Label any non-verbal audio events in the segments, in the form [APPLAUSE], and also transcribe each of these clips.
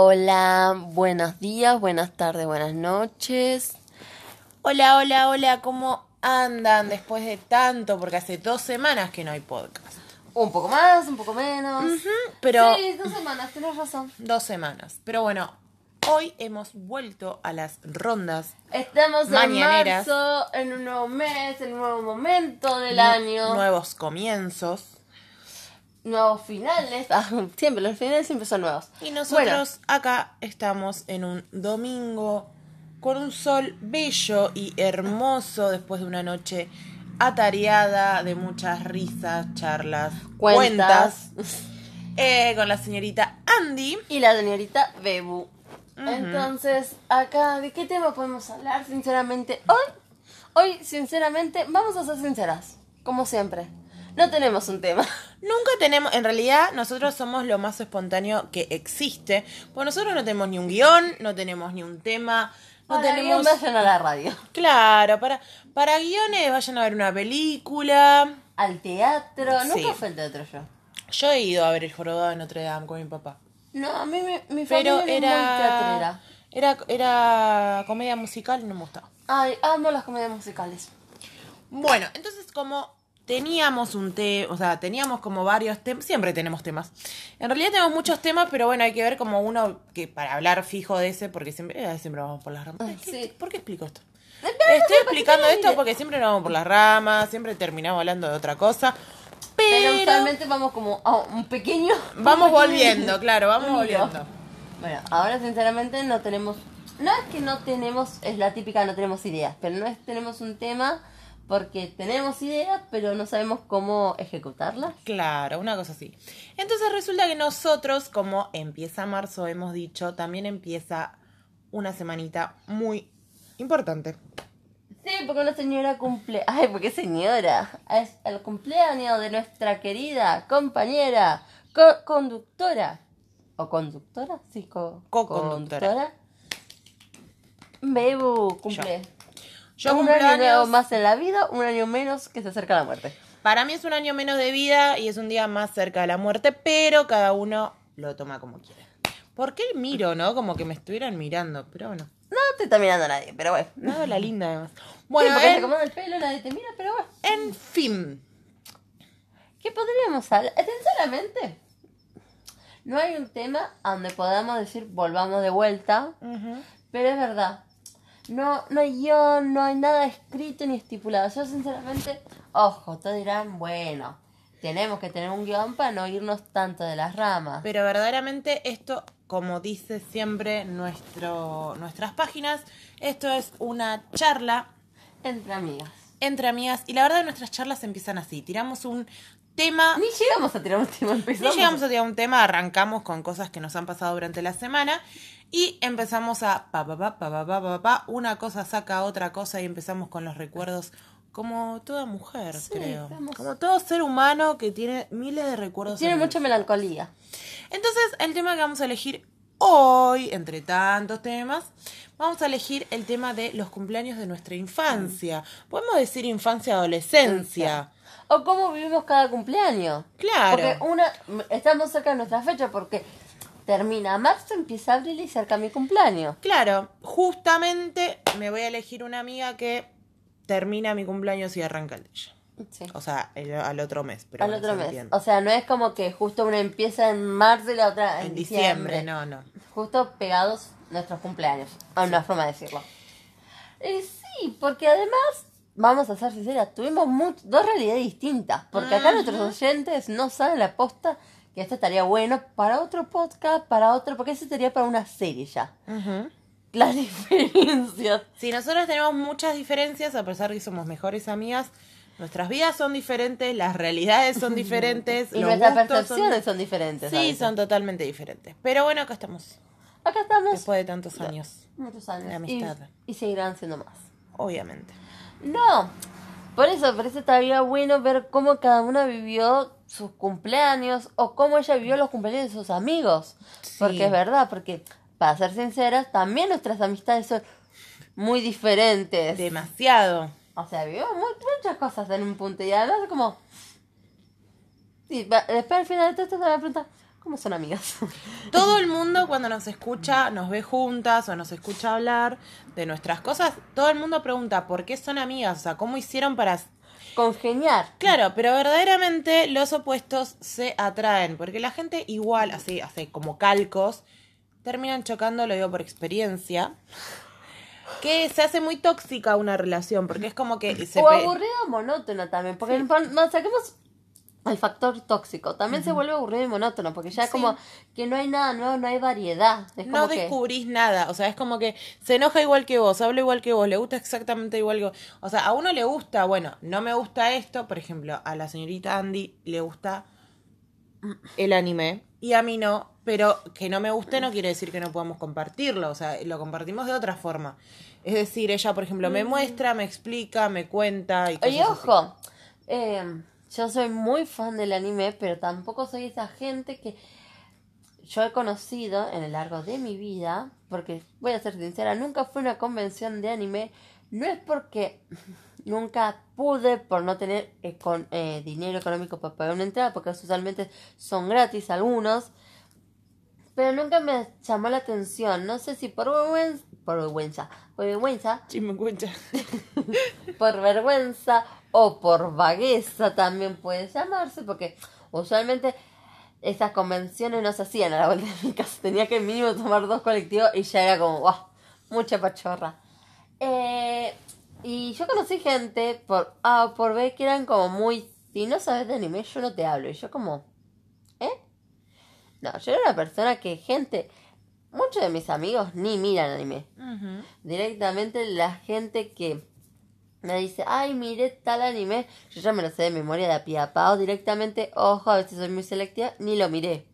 Hola, buenos días, buenas tardes, buenas noches. Hola, hola, hola, ¿cómo andan después de tanto? Porque hace dos semanas que no hay podcast. Un poco más, un poco menos. pero Sí, dos semanas, tienes razón. dos semanas. Pero bueno, hoy hemos vuelto a las rondas Estamos Mañaneras. en marzo, en un nuevo mes, en un nuevo momento del año. nuevos comienzos. Nuevos finales. [LAUGHS] Ah, siempre, los finales siempre son nuevos. Y nosotros acá estamos en un domingo con un sol bello y hermoso después de una noche atareada de muchas risas, charlas, Cuentas. cuentas, eh, con la señorita Andy. y la señorita Bebu. Entonces, acá, ¿de qué tema podemos hablar? Sinceramente, hoy, hoy, sinceramente, vamos a ser sinceras, como siempre. No tenemos un tema. [LAUGHS] Nunca tenemos, en realidad nosotros somos lo más espontáneo que existe, porque nosotros no tenemos ni un guion, no tenemos ni un tema, no Para tenemos... que vayan a la radio. Claro, para, para guiones vayan a ver una película. Al teatro. Sí. Nunca fue al teatro yo. Yo he ido a ver el jorobado de Notre Dame con mi papá. No, a mí me, mi Pero familia muy era, era. Era comedia musical y no me gustaba. Ay, amo las comedias musicales. Bueno, entonces como teníamos un tema, o sea, teníamos como varios temas, siempre tenemos temas. En realidad tenemos muchos temas, pero bueno, hay que ver como uno que para hablar fijo de ese, porque siempre, eh, siempre vamos por las ramas. ¿Qué- sí. ¿Por qué explico esto? Estoy explicando esto porque siempre nos vamos por las ramas, siempre terminamos hablando de otra cosa. Pero Pero, usualmente vamos como a un pequeño... [LAUGHS] vamos un pequeño- volviendo, claro, vamos volviendo. Bueno, ahora sinceramente no tenemos... No es que no tenemos, es la típica no tenemos ideas, pero no es tenemos un tema porque tenemos ideas, pero no sabemos cómo ejecutarlas. Claro, una cosa así. Entonces resulta que nosotros, como empieza marzo, hemos dicho, también empieza una semanita muy importante. Sí, porque una señora cumple... [LAUGHS] Ay, porque señora. Es el cumpleaños de nuestra querida compañera, co- conductora. ¿O conductora? Sí, co- Co-conductora. conductora. Bebu cumple. Yo un cumplo año años- más en la vida, un año menos que se acerca a la muerte. Para mí es un año menos de vida y es un día más cerca de la muerte, pero cada uno lo toma como quiere. ¿Por qué miro, no? Como que me estuvieran mirando, pero bueno. No te está mirando a nadie, pero bueno. Nada, la linda además. [LAUGHS] Bueno, porque se en, acomoda el pelo, nadie te mira, pero bueno. en fin. ¿Qué podríamos hablar? Eh, Sinceramente, no hay un tema donde podamos decir volvamos de vuelta, pero es verdad. No, no hay guion, no hay nada escrito ni estipulado. Yo sinceramente, ojo, todos dirán, bueno, tenemos que tener un guion para no irnos tanto de las ramas. Pero verdaderamente esto, como dice siempre nuestro, nuestras páginas, esto es una charla Entre amigas. entre amigas y la verdad nuestras charlas empiezan así. Tiramos un tema, Ni llegamos a tirar un tema, ni empezamos. llegamos a tirar un tema, arrancamos con cosas que nos han pasado durante la semana y empezamos a pa pa pa pa pa pa pa, pa, una cosa saca otra cosa y empezamos con los recuerdos como toda mujer, Sí, creo. estamos- Como todo ser humano que tiene miles de recuerdos. Tiene en- mucha melancolía. Entonces, el tema que vamos a elegir hoy, entre tantos temas, vamos a elegir el tema de los cumpleaños de nuestra infancia. Podemos decir infancia-adolescencia. O cómo vivimos cada cumpleaños. Claro. Porque una, estamos cerca de nuestra fecha porque termina marzo, empieza abril y cerca mi cumpleaños. Claro, justamente me voy a elegir una amiga que termina mi cumpleaños y arranca el de ella. Sí. O sea, el- al otro mes. Pero Al bueno, otro mes. entiende. O sea, no es como que justo una empieza en marzo y la otra en, en diciembre. diciembre, no, no. Justo pegados nuestros cumpleaños. A una forma de decirlo. Y sí, porque además, vamos a ser sinceras, tuvimos much- dos realidades distintas. Porque acá nuestros oyentes no saben la posta que esto estaría bueno para otro podcast, para otro, porque eso sería para una serie ya. Ujú. Las [LAUGHS] diferencias. Si nosotros tenemos muchas diferencias, a pesar de que somos mejores amigas, nuestras vidas son diferentes, las realidades son [LAUGHS] diferentes, Y los nuestras percepciones son, diferentes. a Sí, son totalmente diferentes. Pero bueno, acá estamos, Acá estamos después de tantos años, muchos años. de y- amistad. Y, seguirán siendo más. obviamente. No, por eso, por eso estaría bueno ver cómo cada una vivió sus cumpleaños o cómo ella vivió los cumpleaños de sus amigos. Sí. Porque es verdad, porque para ser sinceras, también nuestras amistades son muy diferentes. Demasiado. O sea, vivimos mu- muchas cosas en un punto y además como... Sí, después al final de todo esto se me pregunta, ¿Cómo son amigas? [LAUGHS] Todo el mundo cuando nos escucha, nos ve juntas o nos escucha hablar de nuestras cosas, todo el mundo pregunta por qué son amigas, o sea, cómo hicieron para... Congeniar. Claro, pero verdaderamente los opuestos se atraen, porque la gente igual, así, hace como calcos, terminan chocando, lo digo por experiencia, que se hace muy tóxica una relación, porque es como que se... o aburrida o monótona también. Porque pon- no, saquemos el factor tóxico. También se vuelve aburrido y monótono. Porque ya es Sí. como que no hay nada nuevo, no hay variedad. Es como no que- descubrís nada, o sea, es como que se enoja igual que vos, habla igual que vos, le gusta exactamente igual que vos. O sea, a uno le gusta, bueno, no me gusta esto, por ejemplo, a la señorita Andy le gusta el anime y a mí no, pero que no me guste no quiere decir que no podamos compartirlo, o sea, lo compartimos de otra forma. Es decir, ella, por ejemplo, me muestra, me explica, me cuenta y cosas Y así. ojo, eh, yo soy muy fan del anime, pero tampoco soy esa gente que yo he conocido en el largo de mi vida, porque voy a ser sincera, nunca fui a una convención de anime, no es porque [LAUGHS] nunca pude por no tener eh, con, eh, dinero económico para pagar una entrada, porque usualmente son gratis algunos, pero nunca me llamó la atención, no sé si por vergüenza, por vergüenza, por vergüenza, [LAUGHS] por vergüenza o por vagueza también puede llamarse, porque usualmente esas convenciones no se hacían a la vuelta de mi casa. Tenía que mínimo tomar dos colectivos y ya era como, wow, mucha pachorra. Eh, y yo conocí gente por A o por B que eran como muy, si no sabes de anime, yo no te hablo. Y yo como, ¿eh? No, yo era una persona que gente, muchos de mis amigos ni miran anime directamente la gente que me dice, ay, mire tal anime, yo ya me lo sé de memoria de a pie a pa, o directamente, ojo, a veces soy muy selectiva, ni lo miré.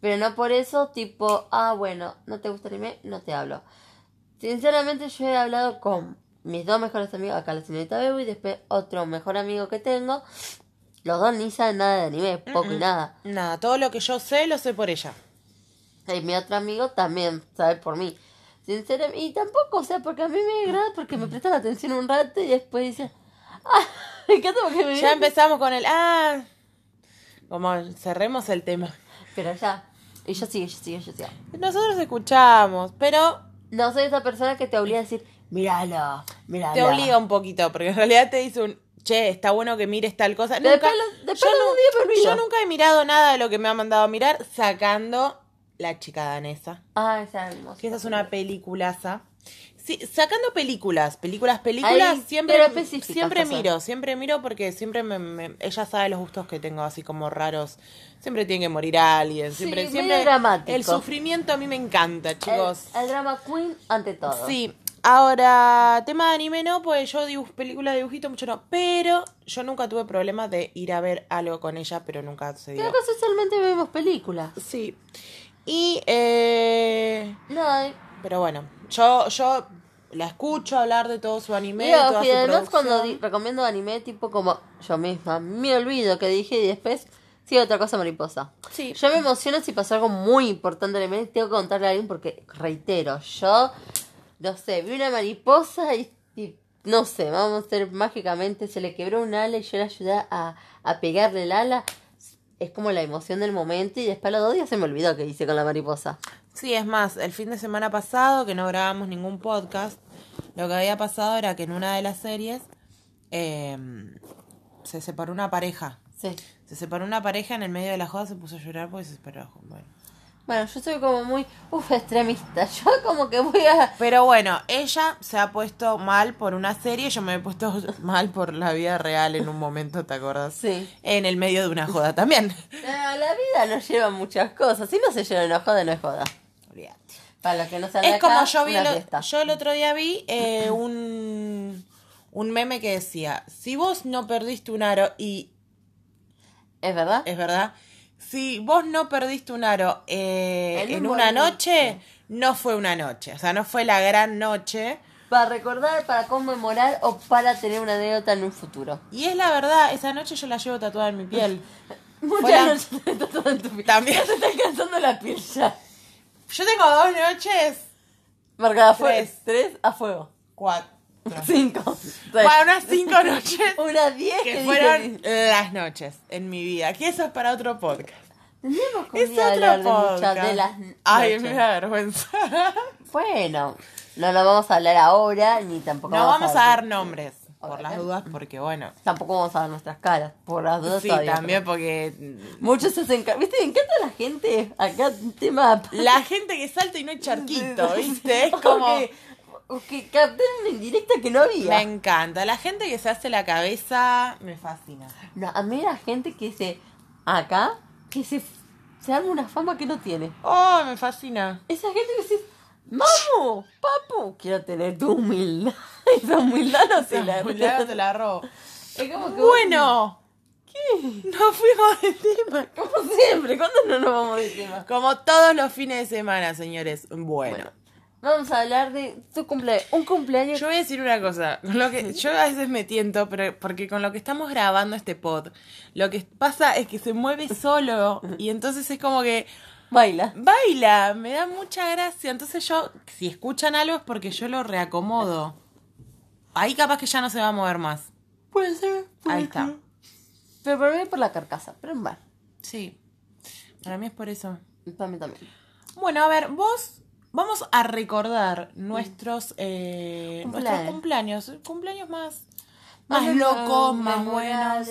Pero no por eso, tipo, ah, bueno, no te gusta el anime, no te hablo. Sinceramente, yo he hablado con mis dos mejores amigos, acá la señorita Bebo y después otro mejor amigo que tengo. Los dos ni saben nada de anime, poco y nada. Nada, todo lo que yo sé lo sé por ella. Y mi otro amigo también sabe por mí. Sinceramente, y tampoco, o sea, porque a mí me agrada porque me prestan atención un rato y después dicen, ah, [LAUGHS] me encanta porque me Ya empezamos con el. Ah. Como cerremos el tema. Pero ya, y yo sigo, yo sigo, yo sigo. Nosotros escuchamos, pero No soy esa persona que te obliga a decir, míralo, míralo. te obliga un poquito, porque en realidad te dice un. Che, está bueno que mires tal cosa. Después Nunca, lo- después yo, olvido. yo nunca he mirado nada de lo que me ha mandado a mirar, sacando La chica danesa. Ah, esa es hermosa. Que esa es una peliculaza. Sí, sacando películas, películas, películas, siempre, siempre miro, siempre miro porque siempre me, me- ella sabe los gustos que tengo así como raros. Siempre tiene que morir alguien, siempre, Sí, siempre. dramático. El sufrimiento a mí me encanta, chicos. El, el drama queen ante todo. Sí, ahora, tema de anime no, pues yo dibuj, película de dibujito mucho no, pero yo nunca tuve problema de ir a ver algo con ella, pero nunca se dio. Creo que socialmente vemos películas. Sí. Y, eh, No, pero bueno, yo, yo la escucho hablar de todo su anime, y de ojo, toda y su además cuando recomiendo anime, tipo como yo misma, me olvido que dije y después sí otra cosa mariposa. Sí. Yo me emociono si pasó algo muy importante en el anime tengo que contarle a alguien porque, reitero, yo, no sé, vi una mariposa y, y, no sé, vamos a ser mágicamente, se le quebró un ala y yo le ayudé a, a pegarle el ala. Es como la emoción del momento y después a los dos días se me olvidó qué hice con la mariposa. Sí, es más, el fin de semana pasado, que no grabamos ningún podcast, lo que había pasado era que en una de las series eh, se separó una pareja. Sí. Se separó una pareja en el medio de la joda, se puso a llorar porque se separó. Bueno. Bueno, yo soy como muy, uff, extremista. [LAUGHS] Yo como que voy a... Pero bueno, ella se ha puesto mal por una serie, yo me he puesto [LAUGHS] mal por la vida real en un momento, ¿te acuerdas? Sí. En el medio de una joda también. [LAUGHS] Ah, La vida nos lleva muchas cosas. Si no se llena una joda, no es joda. Para los que no saben Es acá, como yo vi, fiesta. yo el otro día vi eh, un, un meme que decía, si vos no perdiste un aro y ¿Es verdad? es verdad. Si vos no perdiste un aro eh, En en, un una noche, no fue una noche. O sea, no fue la gran noche. Para recordar, para conmemorar o para tener una anécdota en un futuro. Y es la verdad, esa noche yo la llevo tatuada en mi piel. [LAUGHS] Muchas noches todo en tu piel. También. [LAUGHS] Ya te está cansando la piel ya. Yo tengo dos noches. Marcada a fuego. Tres. Tres a fuego. Cuatro. Cinco. Bueno, unas cinco noches [LAUGHS] Una diez que fueron dije- las noches en mi vida. Que eso es para otro podcast. Tendríamos que Es otro de podcast. de las Ay, me da vergüenza. [LAUGHS] Bueno, no lo vamos a hablar ahora, ni tampoco No vamos a dar nombres, por las dudas, porque bueno. Tampoco vamos a dar nuestras caras, por las dudas Sí, todavía, también pero- porque Muchos se hacen... ¿Viste? Me encanta la gente acá, tema... la gente que salta y no hay [LAUGHS] charquito, ¿viste? Es como... que, que captaron en directa que no había. Me encanta. La gente que se hace la cabeza me fascina. No, a mí la gente que se... Acá, que se... Se arma una fama que no tiene. Oh, me fascina. Esa gente que dice... Mamu, papu, quiero tener tu humildad. [LAUGHS] Esa humildad no se la... Ya te la robo. Es como que... Bueno. ¿Qué? No fuimos de tema. Como siempre, ¿cuándo no nos vamos de tema? Como todos los fines de semana, señores. Bueno. Bueno, vamos a hablar de tu cumpleaños. Un cumpleaños. Yo voy a decir una cosa, con lo que yo a veces me tiento, pero porque con lo que estamos grabando este pod, lo que pasa es que se mueve solo y entonces es como que Baila. baila, me da mucha gracia, entonces yo si escuchan algo es porque yo lo reacomodo. Ahí capaz que ya no se va a mover más. Puede ser. puede Ahí está. Pero para mí por la carcasa. Pero bueno, Sí. Para mí es por eso. para mí también. Bueno, a ver, vos vamos a recordar nuestros eh, nuestros Cumpleaños. cumpleaños, cumpleaños más más Más locos, más buenos.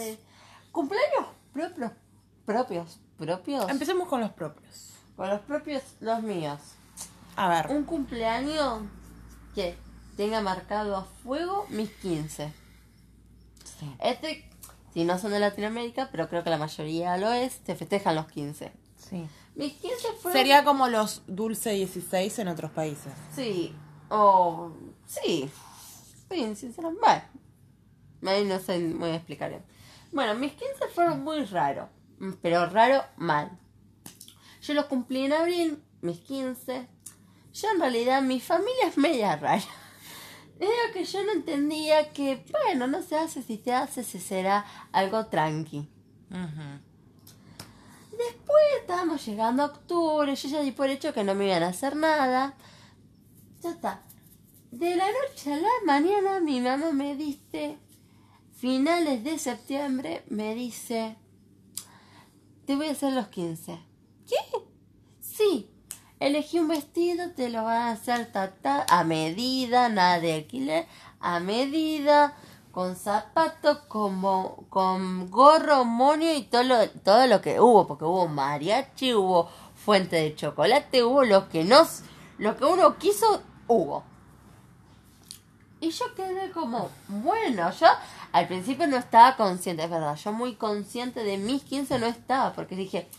Cumpleaños propios. Propios. Propios. Empecemos con los propios. Con los propios, los míos. A ver. Un cumpleaños que tenga marcado a fuego mis 15. Este, si no son de Latinoamérica, pero creo que la mayoría lo es, se festejan los 15. Sí. Mis 15 fueron... Sería como los dulce 16 en otros países. Sí, o... sí. Sí, sinceramente. Bueno, ahí no sé muy explicar bien. Bueno, mis 15 fueron muy raros, pero raro mal. Yo los cumplí en abril, mis 15. Yo en realidad mi familia es media rara. Es lo que yo no entendía que, bueno, no se hace, si se hace, se será algo tranqui. Después estábamos llegando a octubre, yo ya di por hecho que no me iban a hacer nada. Ya está. De la noche a la mañana mi mamá me dice, finales de septiembre, me dice, te voy a hacer los 15. ¿Qué? Sí. Elegí un vestido, te lo van a hacer tata, a medida, nada de alquiler, a medida, con zapatos, como, con gorro, monio y todo lo, todo lo que hubo, porque hubo mariachi, hubo fuente de chocolate, hubo lo que no, lo que uno quiso, hubo. Y yo quedé como, bueno, yo al principio no estaba consciente, es verdad, yo muy consciente de mis 15 no estaba, porque dije,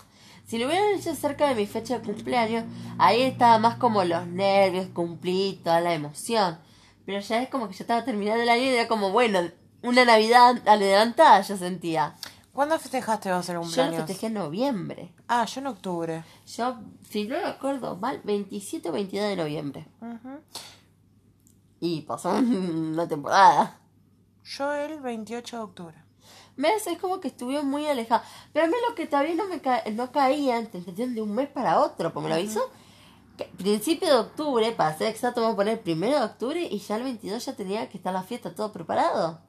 si lo hubieran hecho cerca de mi fecha de cumpleaños, ahí estaba más como los nervios, cumplí toda la emoción. Pero ya es como que yo estaba terminando el año y era como, bueno, una Navidad adelantada yo sentía. ¿Cuándo festejaste vos el Yo lo cumpleaños? festejé en noviembre. Ah, yo en octubre. Yo, si no recuerdo mal, 27 o 22 de noviembre. Y pasó [LAUGHS] una temporada. Yo el 28 de octubre. ¿Ves? Es como que estuve muy alejada. Pero a mí lo que todavía no me ca- no caía, ¿entendés? De un mes para otro, porque me lo avisó. Principio de octubre, para ser exacto, vamos a poner primero de octubre y ya el 22 ya tenía que estar la fiesta todo preparado.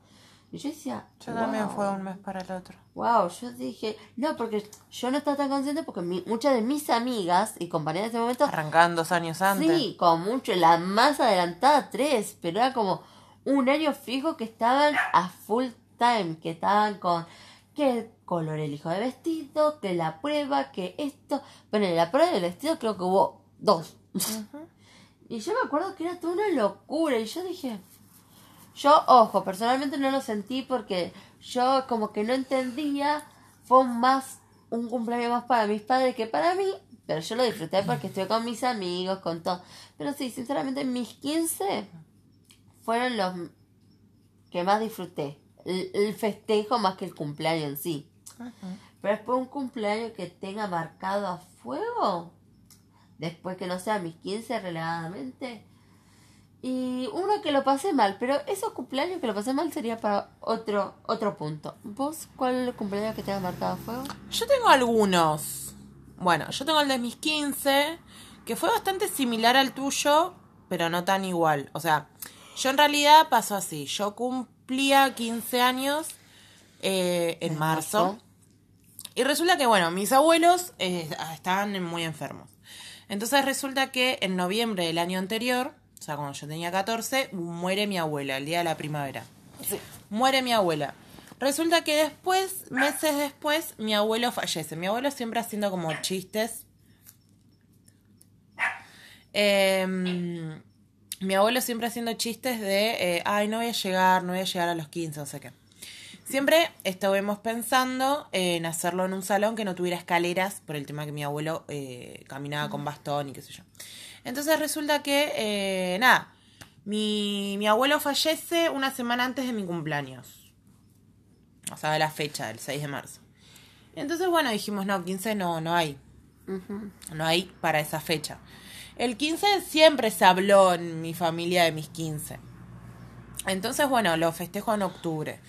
Y yo decía, Yo también wow, fue un mes para el otro. Wow, yo dije, no, porque yo no estaba tan consciente porque mi- muchas de mis amigas y compañeras de ese momento Arrancaban dos años antes. Sí, con mucho, la más adelantada tres, pero era como un año fijo que estaban a full time, que estaban con qué color elijo de vestido, que la prueba, que esto. Bueno, en la prueba del vestido creo que hubo dos. y yo me acuerdo que era toda una locura y yo dije, yo, ojo, personalmente no lo sentí porque yo como que no entendía, fue más un cumpleaños más para mis padres que para mí, pero yo lo disfruté porque estuve con mis amigos, con todo. Pero sí, sinceramente mis 15 fueron los que más disfruté. El, el festejo más que el cumpleaños en sí. Pero después un cumpleaños que tenga marcado a fuego, después que no sea mis 15 relegadamente, y uno que lo pasé mal, pero esos cumpleaños que lo pasé mal sería para otro otro punto. ¿Vos cuál es el cumpleaños que te ha marcado fuego? Yo tengo algunos. Bueno, yo tengo el de mis 15, que fue bastante similar al tuyo, pero no tan igual. O sea, yo en realidad pasó así. Yo cumplía 15 años eh, en marzo. Y resulta que, bueno, mis abuelos eh, estaban muy enfermos. Entonces resulta que en noviembre del año anterior, o sea, cuando yo tenía 14, muere mi abuela, el día de la primavera. Muere mi abuela. Resulta que después, meses después, mi abuelo fallece. Mi abuelo siempre haciendo como chistes. Em, mi abuelo siempre haciendo chistes de, eh, ay, no voy a llegar, no voy a llegar a los 15, no sé qué. Siempre estuvimos pensando en hacerlo en un salón que no tuviera escaleras, por el tema que mi abuelo eh, caminaba con bastón y qué sé yo. Entonces resulta que, eh, nada, mi, mi abuelo fallece una semana antes de mi cumpleaños. O sea, de la fecha, del 6 de marzo. Entonces, bueno, dijimos, no, 15 no, no hay. No hay para esa fecha. El 15 siempre se habló en mi familia de mis 15. Entonces, bueno, lo festejo en octubre.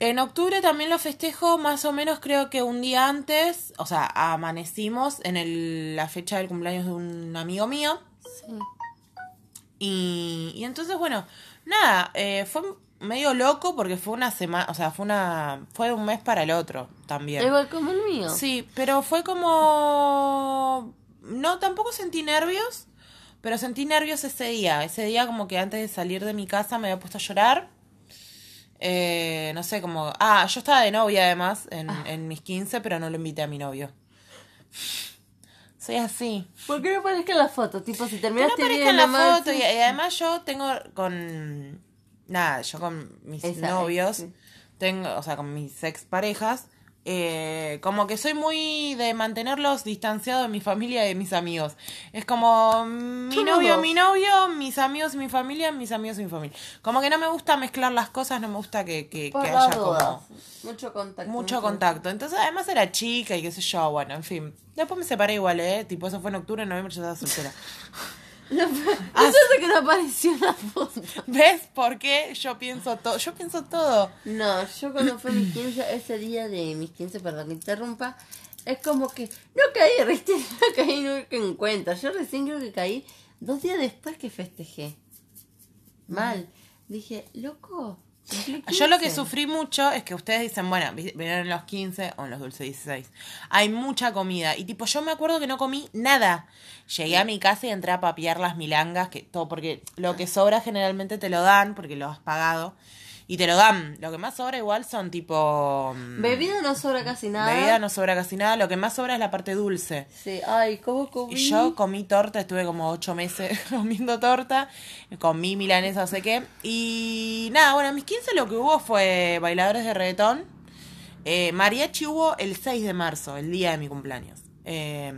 En octubre también lo festejo más o menos creo que un día antes, o sea, amanecimos en el, la fecha del cumpleaños de un amigo mío. Sí. Y, y entonces, bueno, nada, eh, fue medio loco porque fue una semana, o sea, fue una fue un mes para el otro también. Igual como el mío. Sí, pero fue como no tampoco sentí nervios, pero sentí nervios ese día. Ese día como que antes de salir de mi casa me había puesto a llorar eh, no sé, como... Ah, yo estaba de novia además en, ah. en mis 15, pero no lo invité a mi novio. Soy así. ¿Por qué no aparezca en la foto? Tipo, si terminaste no aparezca en la foto. Y, además yo tengo con... Nada, yo con mis novios, tengo, o sea, con mis exparejas, eh, como que soy muy de mantenerlos distanciados de mi familia y de mis amigos. Es como mi novio, mi novio, mis amigos mi familia, mis amigos y mi familia. Como que no me gusta mezclar las cosas, no me gusta que, que, haya como... Mucho contacto. Mucho contacto. Entonces, además era chica y qué sé yo, bueno, en fin. Después me separé igual, ¿eh? Tipo, eso fue en octubre, en noviembre yo estaba soltera. [LAUGHS] No, ah, [LAUGHS] sé que no apareció en la foto. ¿Ves por qué yo pienso todo? Yo pienso todo. No, yo cuando fue mis 15, ese día de mis 15, perdón que interrumpa, es como que no caí recién, [LAUGHS] no caí nunca en cuenta. Yo recién creo que caí dos días después que festejé. Mal. Dije, loco, yo lo que sufrí mucho es que ustedes dicen, bueno, vinieron en los 15 o en los dulces 16. Hay mucha comida. Y tipo, yo me acuerdo que no comí nada. Llegué a mi casa y entré a papiar las milangas, que todo, porque lo que sobra generalmente te lo dan, porque lo has pagado. Y te lo dan. Lo que más sobra igual son tipo... Mm, bebida no sobra casi nada. Bebida no sobra casi nada. Lo que más sobra es la parte dulce. Sí, ay, ¿cómo comí? Y yo comí torta, estuve como ocho meses [LAUGHS] comiendo torta. Comí milanesa, no sé qué. Y nada, bueno, a mis 15 lo que hubo fue bailadores de reggaetón. Eh, mariachi hubo el 6 de marzo, el día de mi cumpleaños. Eh,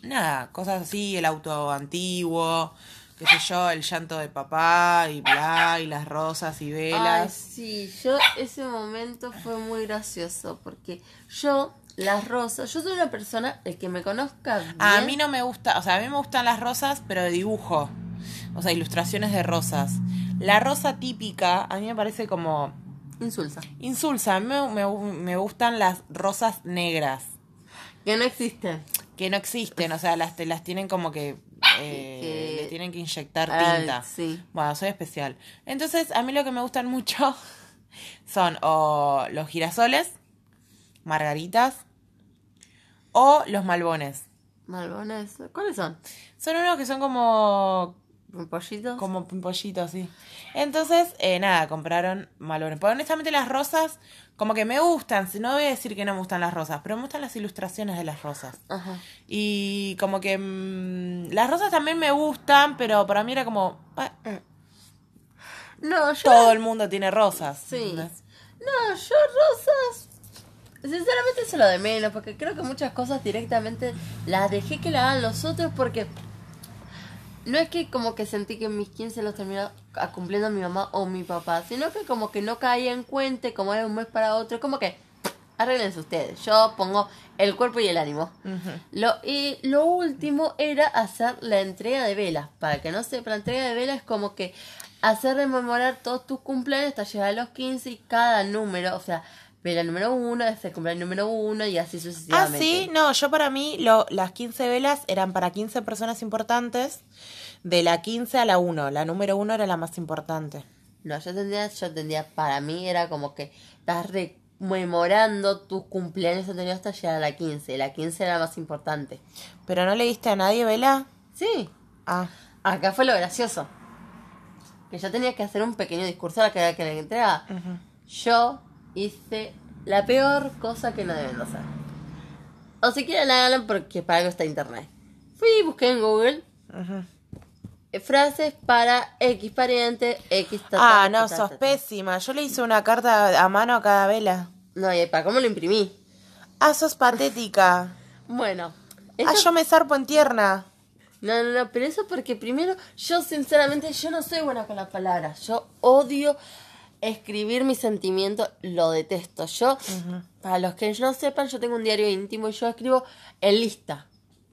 nada, cosas así, el auto antiguo qué sé yo, el llanto de papá y bla, y las rosas y velas. Ay, sí, yo ese momento fue muy gracioso porque yo las rosas, yo soy una persona, el que me conozca bien, A mí no me gusta, o sea, a mí me gustan las rosas, pero de dibujo. O sea, ilustraciones de rosas. La rosa típica, a mí me parece como... Insulsa. Insulsa, a mí me, me gustan las rosas negras. Que no existen. Que no existen, o sea, las, las tienen como que eh, le tienen que inyectar tinta. Bueno, soy especial. Entonces, a mí lo que me gustan mucho [LAUGHS] son o los girasoles, margaritas o los malbones. ¿Malbones? ¿Cuáles son? Son unos que son como ¿Pimpollitos? Como pimpollitos, sí. Entonces, eh, nada, compraron malbones. Pero honestamente las rosas, como que me gustan. No voy a decir que no me gustan las rosas, pero me gustan las ilustraciones de las rosas. Ajá. Y como que mm, las rosas también me gustan, pero para mí era como... Ah, no, yo... Todo el mundo tiene rosas. Sí. No, yo rosas... Sinceramente es lo de menos, porque creo que muchas cosas directamente las dejé que la hagan los otros porque no es que como que sentí que mis 15 los terminó cumpliendo mi mamá o mi papá, sino que como que no caía en cuenta, como era un mes para otro, como que arreglense ustedes, yo pongo el cuerpo y el ánimo. lo, y lo último era hacer la entrega de velas, para que no sepa, la entrega de velas es como que hacer rememorar todos tus cumpleaños hasta llegar a los 15 y cada número, o sea, vela número uno, este cumpleaños número uno y así sucesivamente. Ah, sí, no, yo para mí lo, las 15 velas eran para 15 personas importantes, de la 15 a la 1, la número uno era la más importante. No, yo tendría, yo tendría, para mí era como que estás re memorando tus cumpleaños anteriores hasta llegar a la 15. La 15 era la más importante. ¿Pero no le diste a nadie, Vela? Sí, Ah. acá fue lo gracioso. Que yo tenía que hacer un pequeño discurso a la que, que le entregaba. Yo hice la peor cosa que no deben de hacer. O si quieren háganlo porque para algo está internet. Fui y busqué en Google eh, frases para X pariente, X ta, Ah, no, sos pésima. Yo le hice una carta a mano a cada vela. No, y para cómo lo imprimí. Ah, sos patética. [LAUGHS] Bueno. Ah, yo me zarpo en tierna. No, no, no, pero eso porque primero, yo sinceramente, yo no soy buena con las palabras. Yo odio escribir mis sentimientos, lo detesto. Yo, para los que no sepan, yo tengo un diario íntimo y yo escribo en lista.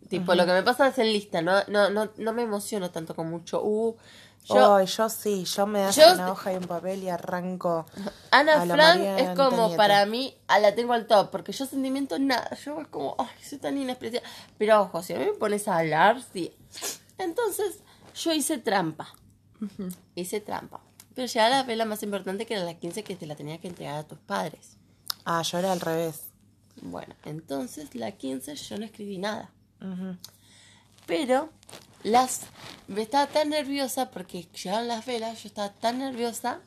Tipo, lo que me pasa es en lista, no, no, no, no me emociono tanto con mucho. Uh, yo, Ay, yo sí, yo me das Yo- una hoja y un papel y arranco. Ana Frank es como Antonieta. para mí, a la tengo al top, porque yo sentimientos nada, yo es como, ay, soy tan inexpresiva. Pero ojo, si a mí me pones a hablar, sí. Entonces, yo hice trampa. Hice trampa. Pero llegaba la vela más importante que era la 15 que te la tenía que entregar a tus padres. Ah, yo era al revés. Bueno, entonces la 15 yo no escribí nada. Pero las me estaba tan nerviosa porque llegaron las velas, yo estaba tan nerviosa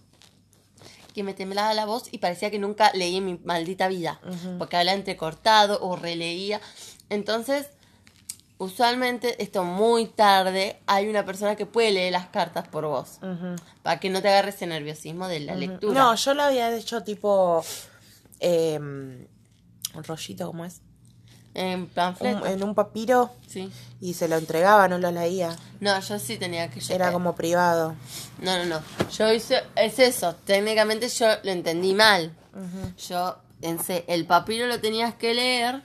que me temblaba la voz y parecía que nunca leí en mi maldita vida, porque había entrecortado o releía. Entonces, usualmente, esto muy tarde, hay una persona que puede leer las cartas por vos, para que no te agarre ese nerviosismo de la lectura. No, yo lo había hecho tipo. Eh, un rollito, ¿cómo es? En Un- en un papiro Sí. y se lo entregaba, no lo leía. No, yo sí tenía que Era como privado. No, no, no. Yo hice, es eso. Técnicamente yo lo entendí mal. Yo pensé, el papiro lo tenías que leer.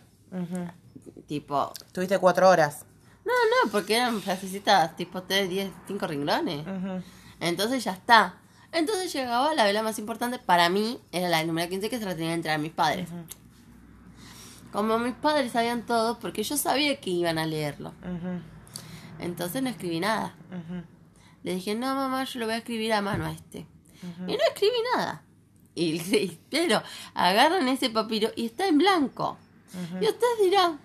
Tipo, Tuviste cuatro horas. no, no, porque eran frasecitas tipo 3, 10, 5 renglones. Ujú. Entonces ya está. Entonces llegaba la vela más importante para mí, era la número 15 que se la tenía que entregar a mis padres. Como mis padres sabían todo, porque yo sabía que iban a leerlo. Entonces no escribí nada. Le dije, no, mamá, yo lo voy a escribir a mano a este. Y no escribí nada. Y, y- pero agarran ese papiro y está en blanco. Y ustedes dirán,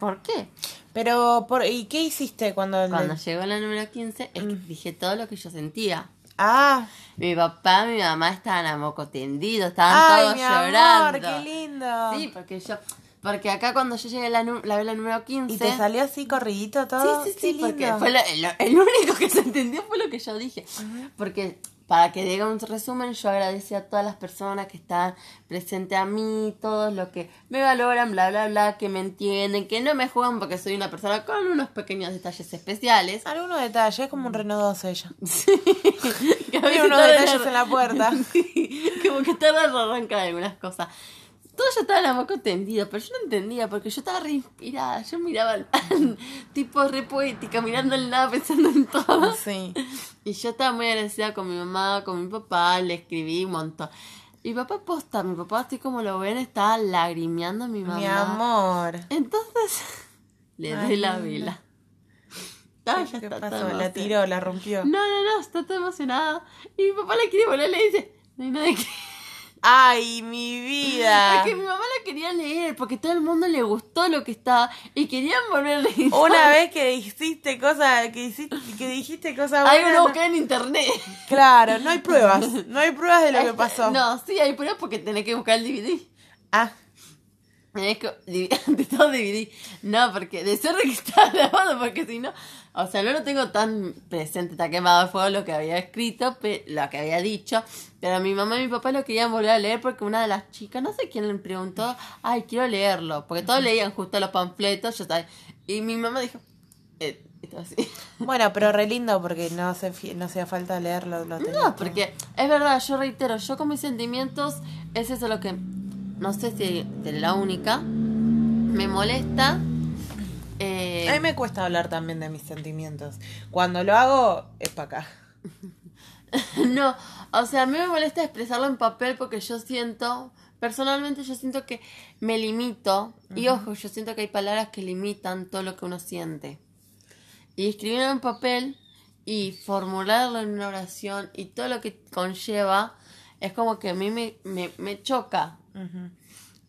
¿por qué? Pero, por, ¿y qué hiciste cuando... Cuando llegó la número 15, es que dije todo lo que yo sentía. Ah, Mi papá, mi mamá estaban a moco tendido, estaban ay, todos mi llorando. amor, qué lindo. Sí, porque yo, porque acá cuando yo llegué a la, la vela número 15. ¿Y te salió así corridito todo? Sí, sí, Qué sí, porque lindo. fue lo- el único que se entendió fue lo que yo dije. Porque para que diga un resumen, yo agradecí a todas las personas que están presentes a mí, todos los que me valoran, bla, bla, bla, que me entienden, que no me juegan porque soy una persona con unos pequeños detalles especiales. Algunos detalles, como un Renault 12 ella. [LAUGHS] Que Tiene veces unos detalles en la puerta. [LAUGHS] Sí, como que tarda en arrancar algunas cosas. Todo yo estaba en la moco tendido, pero yo no entendía porque yo estaba re inspirada. Yo miraba al- [LAUGHS] tipo re poética, mirando el nada, pensando en todo. Sí. [LAUGHS] Y yo estaba muy agradecida con mi mamá, con mi papá, le escribí un montón. Mi papá posta, mi papá así como lo ven, estaba lagrimeando a mi mamá. Mi amor. Entonces, [LAUGHS] le doy la vela. Ah, ya ¿Qué está pasó? La tiró, la rompió. No, no, no, está toda emocionada. Y mi papá la quiere volver, le dice, no hay nada que... Ay, mi vida. [LAUGHS] Porque mi mamá la quería leer, porque todo el mundo le gustó lo que estaba y querían volver a leer. Una [LAUGHS] vez que hiciste cosas, que hiciste, que dijiste cosas Hay buenas. una no- buscar en internet. Claro, no hay pruebas. No hay pruebas de lo que [LAUGHS] pasó. No, sí, hay pruebas porque tenés que buscar el DVD. Ah, Tenés que... De todo DVD. No, porque de ser de que está grabado, porque si no... O sea, no lo tengo tan presente, está quemado a fuego lo que había escrito, lo que había dicho. Pero mi mamá y mi papá lo querían volver a leer porque una de las chicas, no sé quién le preguntó, ay, quiero leerlo. Porque todos leían justo los panfletos, yo estaba... Y mi mamá dijo... Eh, esto así. [LAUGHS] bueno, pero re lindo porque no fi- no hacía falta leerlo. Lo No, que- porque es verdad, yo reitero, yo con mis sentimientos es eso lo que, no sé si de la única, me molesta. A mí me cuesta hablar también de mis sentimientos. Cuando lo hago, es para acá. [LAUGHS] no, o sea, a mí me molesta expresarlo en papel porque yo siento, personalmente yo siento que me limito, y ojo, yo siento que hay palabras que limitan todo lo que uno siente. Y escribirlo en papel y formularlo en una oración y todo lo que conlleva es como que a mí me, me, me choca.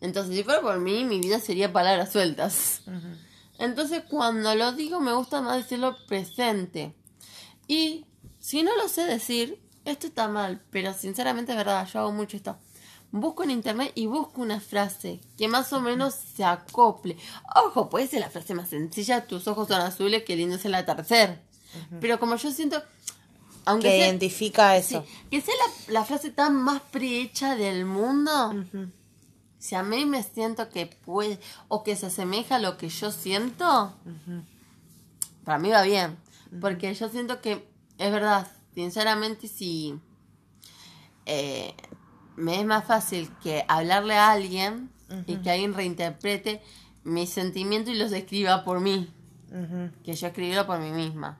Entonces, si fuera por mí, mi vida sería palabras sueltas. Entonces, cuando lo digo, me gusta más decirlo presente. Y si no lo sé decir, esto está mal, pero sinceramente es verdad, yo hago mucho esto. Busco en internet y busco una frase que más o menos se acople. Ojo, puede ser la frase más sencilla, tus ojos son azules, qué lindo es el atardecer. Pero como yo siento, aunque Que sea, identifica eso. sí, que sea la, la frase tan más prehecha del mundo, si a mí me siento que puede, o que se asemeja a lo que yo siento, para mí va bien. Porque yo siento que, es verdad, sinceramente, si eh, me es más fácil que hablarle a alguien y que alguien reinterprete mis sentimientos y los escriba por mí, que yo escribirlo por mí misma.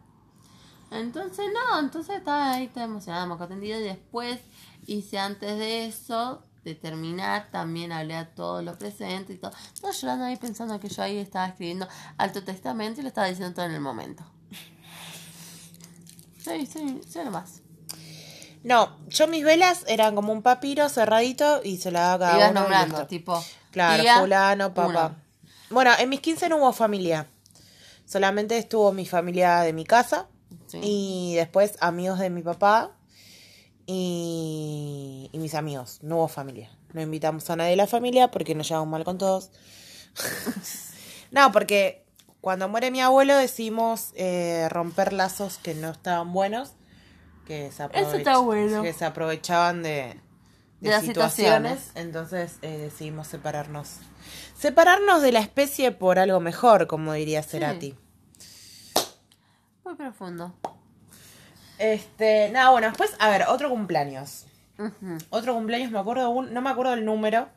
Entonces, no, entonces estaba ahí, estaba emocionada, muy contentida. Y después hice antes de eso, de terminar, también hablé a todos los presentes y todo. No llorando ahí pensando que yo ahí estaba escribiendo Alto Testamento y lo estaba diciendo todo en el momento. Sí, sí, sí, nomás. No, yo mis velas eran como un papiro cerradito y se la daba cada Ibas uno nombrando, tipo. Claro, fulano, papá. Bueno, en mis 15 no hubo familia. Solamente estuvo mi familia de mi casa Sí. y después amigos de mi papá y, y mis amigos. No hubo familia. No invitamos a nadie de la familia porque nos llevamos mal con todos. [LAUGHS] no, porque cuando muere mi abuelo decidimos eh, romper lazos que no estaban buenos, que se, Eso está bueno. que se aprovechaban de, De las situaciones. situaciones. Entonces eh, decidimos separarnos. Separarnos de la especie por algo mejor, como diría Cerati. Muy profundo. Este, nada, bueno, después, a ver, otro cumpleaños. Otro cumpleaños, me acuerdo, un, no me acuerdo el número,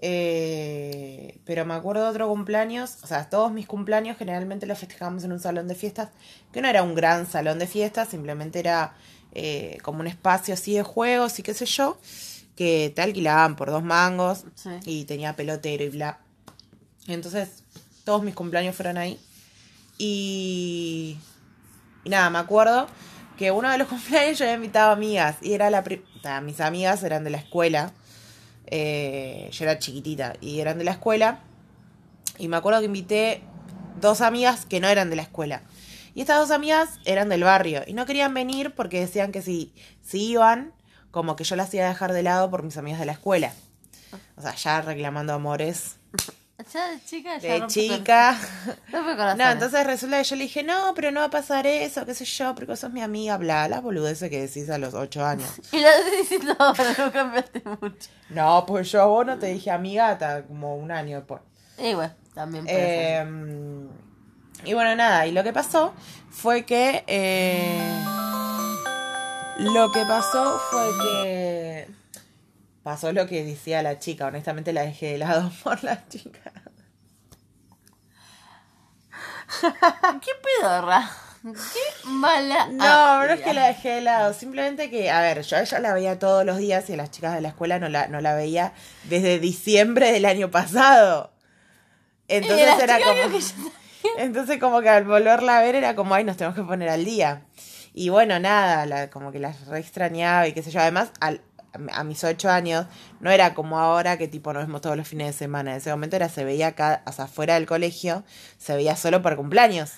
eh, pero me acuerdo de otro cumpleaños, o sea, todos mis cumpleaños generalmente los festejamos en un salón de fiestas, que no era un gran salón de fiestas, simplemente era eh, como un espacio así de juegos y qué sé yo, que te alquilaban por dos mangos Sí. y tenía pelotero y bla. Entonces, todos mis cumpleaños fueron ahí. Y, y nada, me acuerdo que uno de los [LAUGHS] cumpleaños yo había invitado amigas y era la pri- sea, mis amigas eran de la escuela. eh, yo era chiquitita y eran de la escuela. Y me acuerdo que invité dos amigas que no eran de la escuela. Y estas dos amigas eran del barrio y no querían venir porque decían que si, si iban, como que yo las iba a dejar de lado por mis amigas de la escuela. O sea, ya reclamando amores Ya de chica, ya de chica. [LAUGHS] No, entonces resulta que yo le dije, no, pero no va a pasar eso, qué sé yo, porque sos mi amiga, bla, las boludeces que decís a los ocho años. [LAUGHS] Y la diciendo ahora, no cambiaste mucho. No, pues yo a vos no te dije amiga hasta como un año después. Y bueno, también puede ser. Eh, y bueno, nada, y lo que pasó fue que... eh, lo que pasó fue que... Pasó lo que decía la chica, honestamente la dejé de lado [LAUGHS] por la chica. [LAUGHS] ¿Qué pedorra? ¿Qué mala? No, no es que la dejé de lado, simplemente que, a ver, yo a ella la veía todos los días y a las chicas de la escuela no la, no la veía desde diciembre del año pasado. Entonces era como... [LAUGHS] Entonces como que al volverla a ver era como, ay, nos tenemos que poner al día. Y bueno, nada, la- como que las re extrañaba y qué sé yo. Además, al- a mis ocho años, no era como ahora que tipo nos vemos todos los fines de semana. En ese momento era, se veía acá, o sea, fuera del colegio, se veía solo por cumpleaños.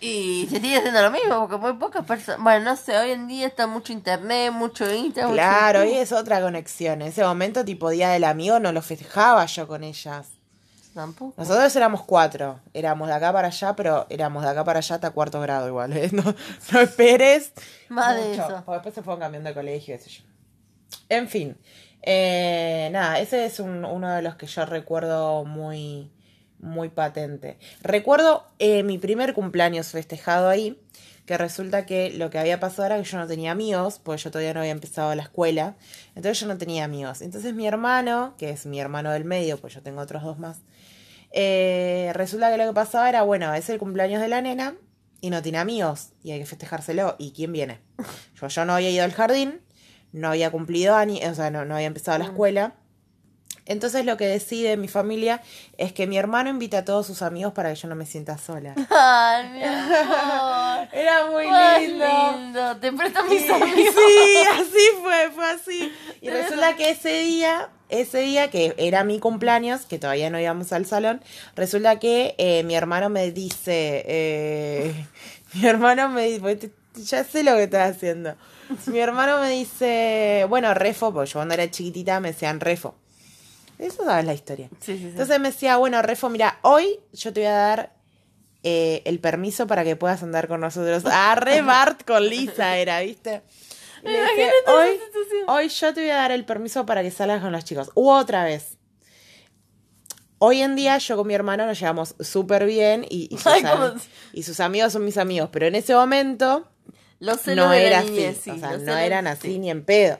Y se sigue haciendo lo mismo, porque muy pocas personas. Bueno, no sé, hoy en día está mucho internet, mucho Instagram. Claro, y YouTube. es otra conexión. En ese momento, tipo Día del Amigo, no lo festejaba yo con ellas. Tampoco. Nosotros éramos cuatro. Éramos de acá para allá, pero éramos de acá para allá hasta cuarto grado igual. ¿eh? [LAUGHS] No, no esperes. Más de mucho, eso. porque después se fueron cambiando de colegio, qué sé yo. En fin. eh, nada, ese es un- uno de los que yo recuerdo muy, muy patente. Recuerdo eh, mi primer cumpleaños festejado ahí, que resulta que lo que había pasado era que yo no tenía amigos, porque yo todavía no había empezado la escuela, entonces yo no tenía amigos. Entonces mi hermano, que es mi hermano del medio, pues yo tengo otros dos más, eh, resulta que lo que pasaba era, bueno, es el cumpleaños de la nena y no tiene amigos y hay que festejárselo. ¿Y quién viene? [LAUGHS] Yo, yo no había ido al jardín, no había cumplido años, o sea, no, no había empezado la escuela. Entonces lo que decide mi familia es que mi hermano invita a todos sus amigos para que yo no me sienta sola. [LAUGHS] Ay, mi amor. [LAUGHS] Era muy lindo. lindo. Te presto mis Sí, amigos. [LAUGHS] sí, así fue, fue así. Y resulta que ese día ese día, que era mi cumpleaños, que todavía no íbamos al salón, resulta que eh, mi hermano me dice, eh, mi hermano me dice, pues, ya sé lo que estás haciendo. [LAUGHS] Mi hermano me dice, bueno, refo, porque yo cuando era chiquitita me decían refo. Eso sabes la historia. Sí, sí, sí. Entonces me decía, bueno, refo, mira, hoy yo te voy a dar eh, el permiso para que puedas andar con nosotros. [LAUGHS] Ah, re Bart con Lisa era, ¿viste? Y le dije, Imagínate esa hoy, hoy yo te voy a dar el permiso para que salgas con los chicos. U otra vez. Hoy en día yo con mi hermano nos llevamos súper bien y, y sus, Ay, am- cómo- y sus amigos son mis amigos, pero en ese momento Los celos no de la era así. niñez, sí, o sea, los no eran así sí. ni en pedo.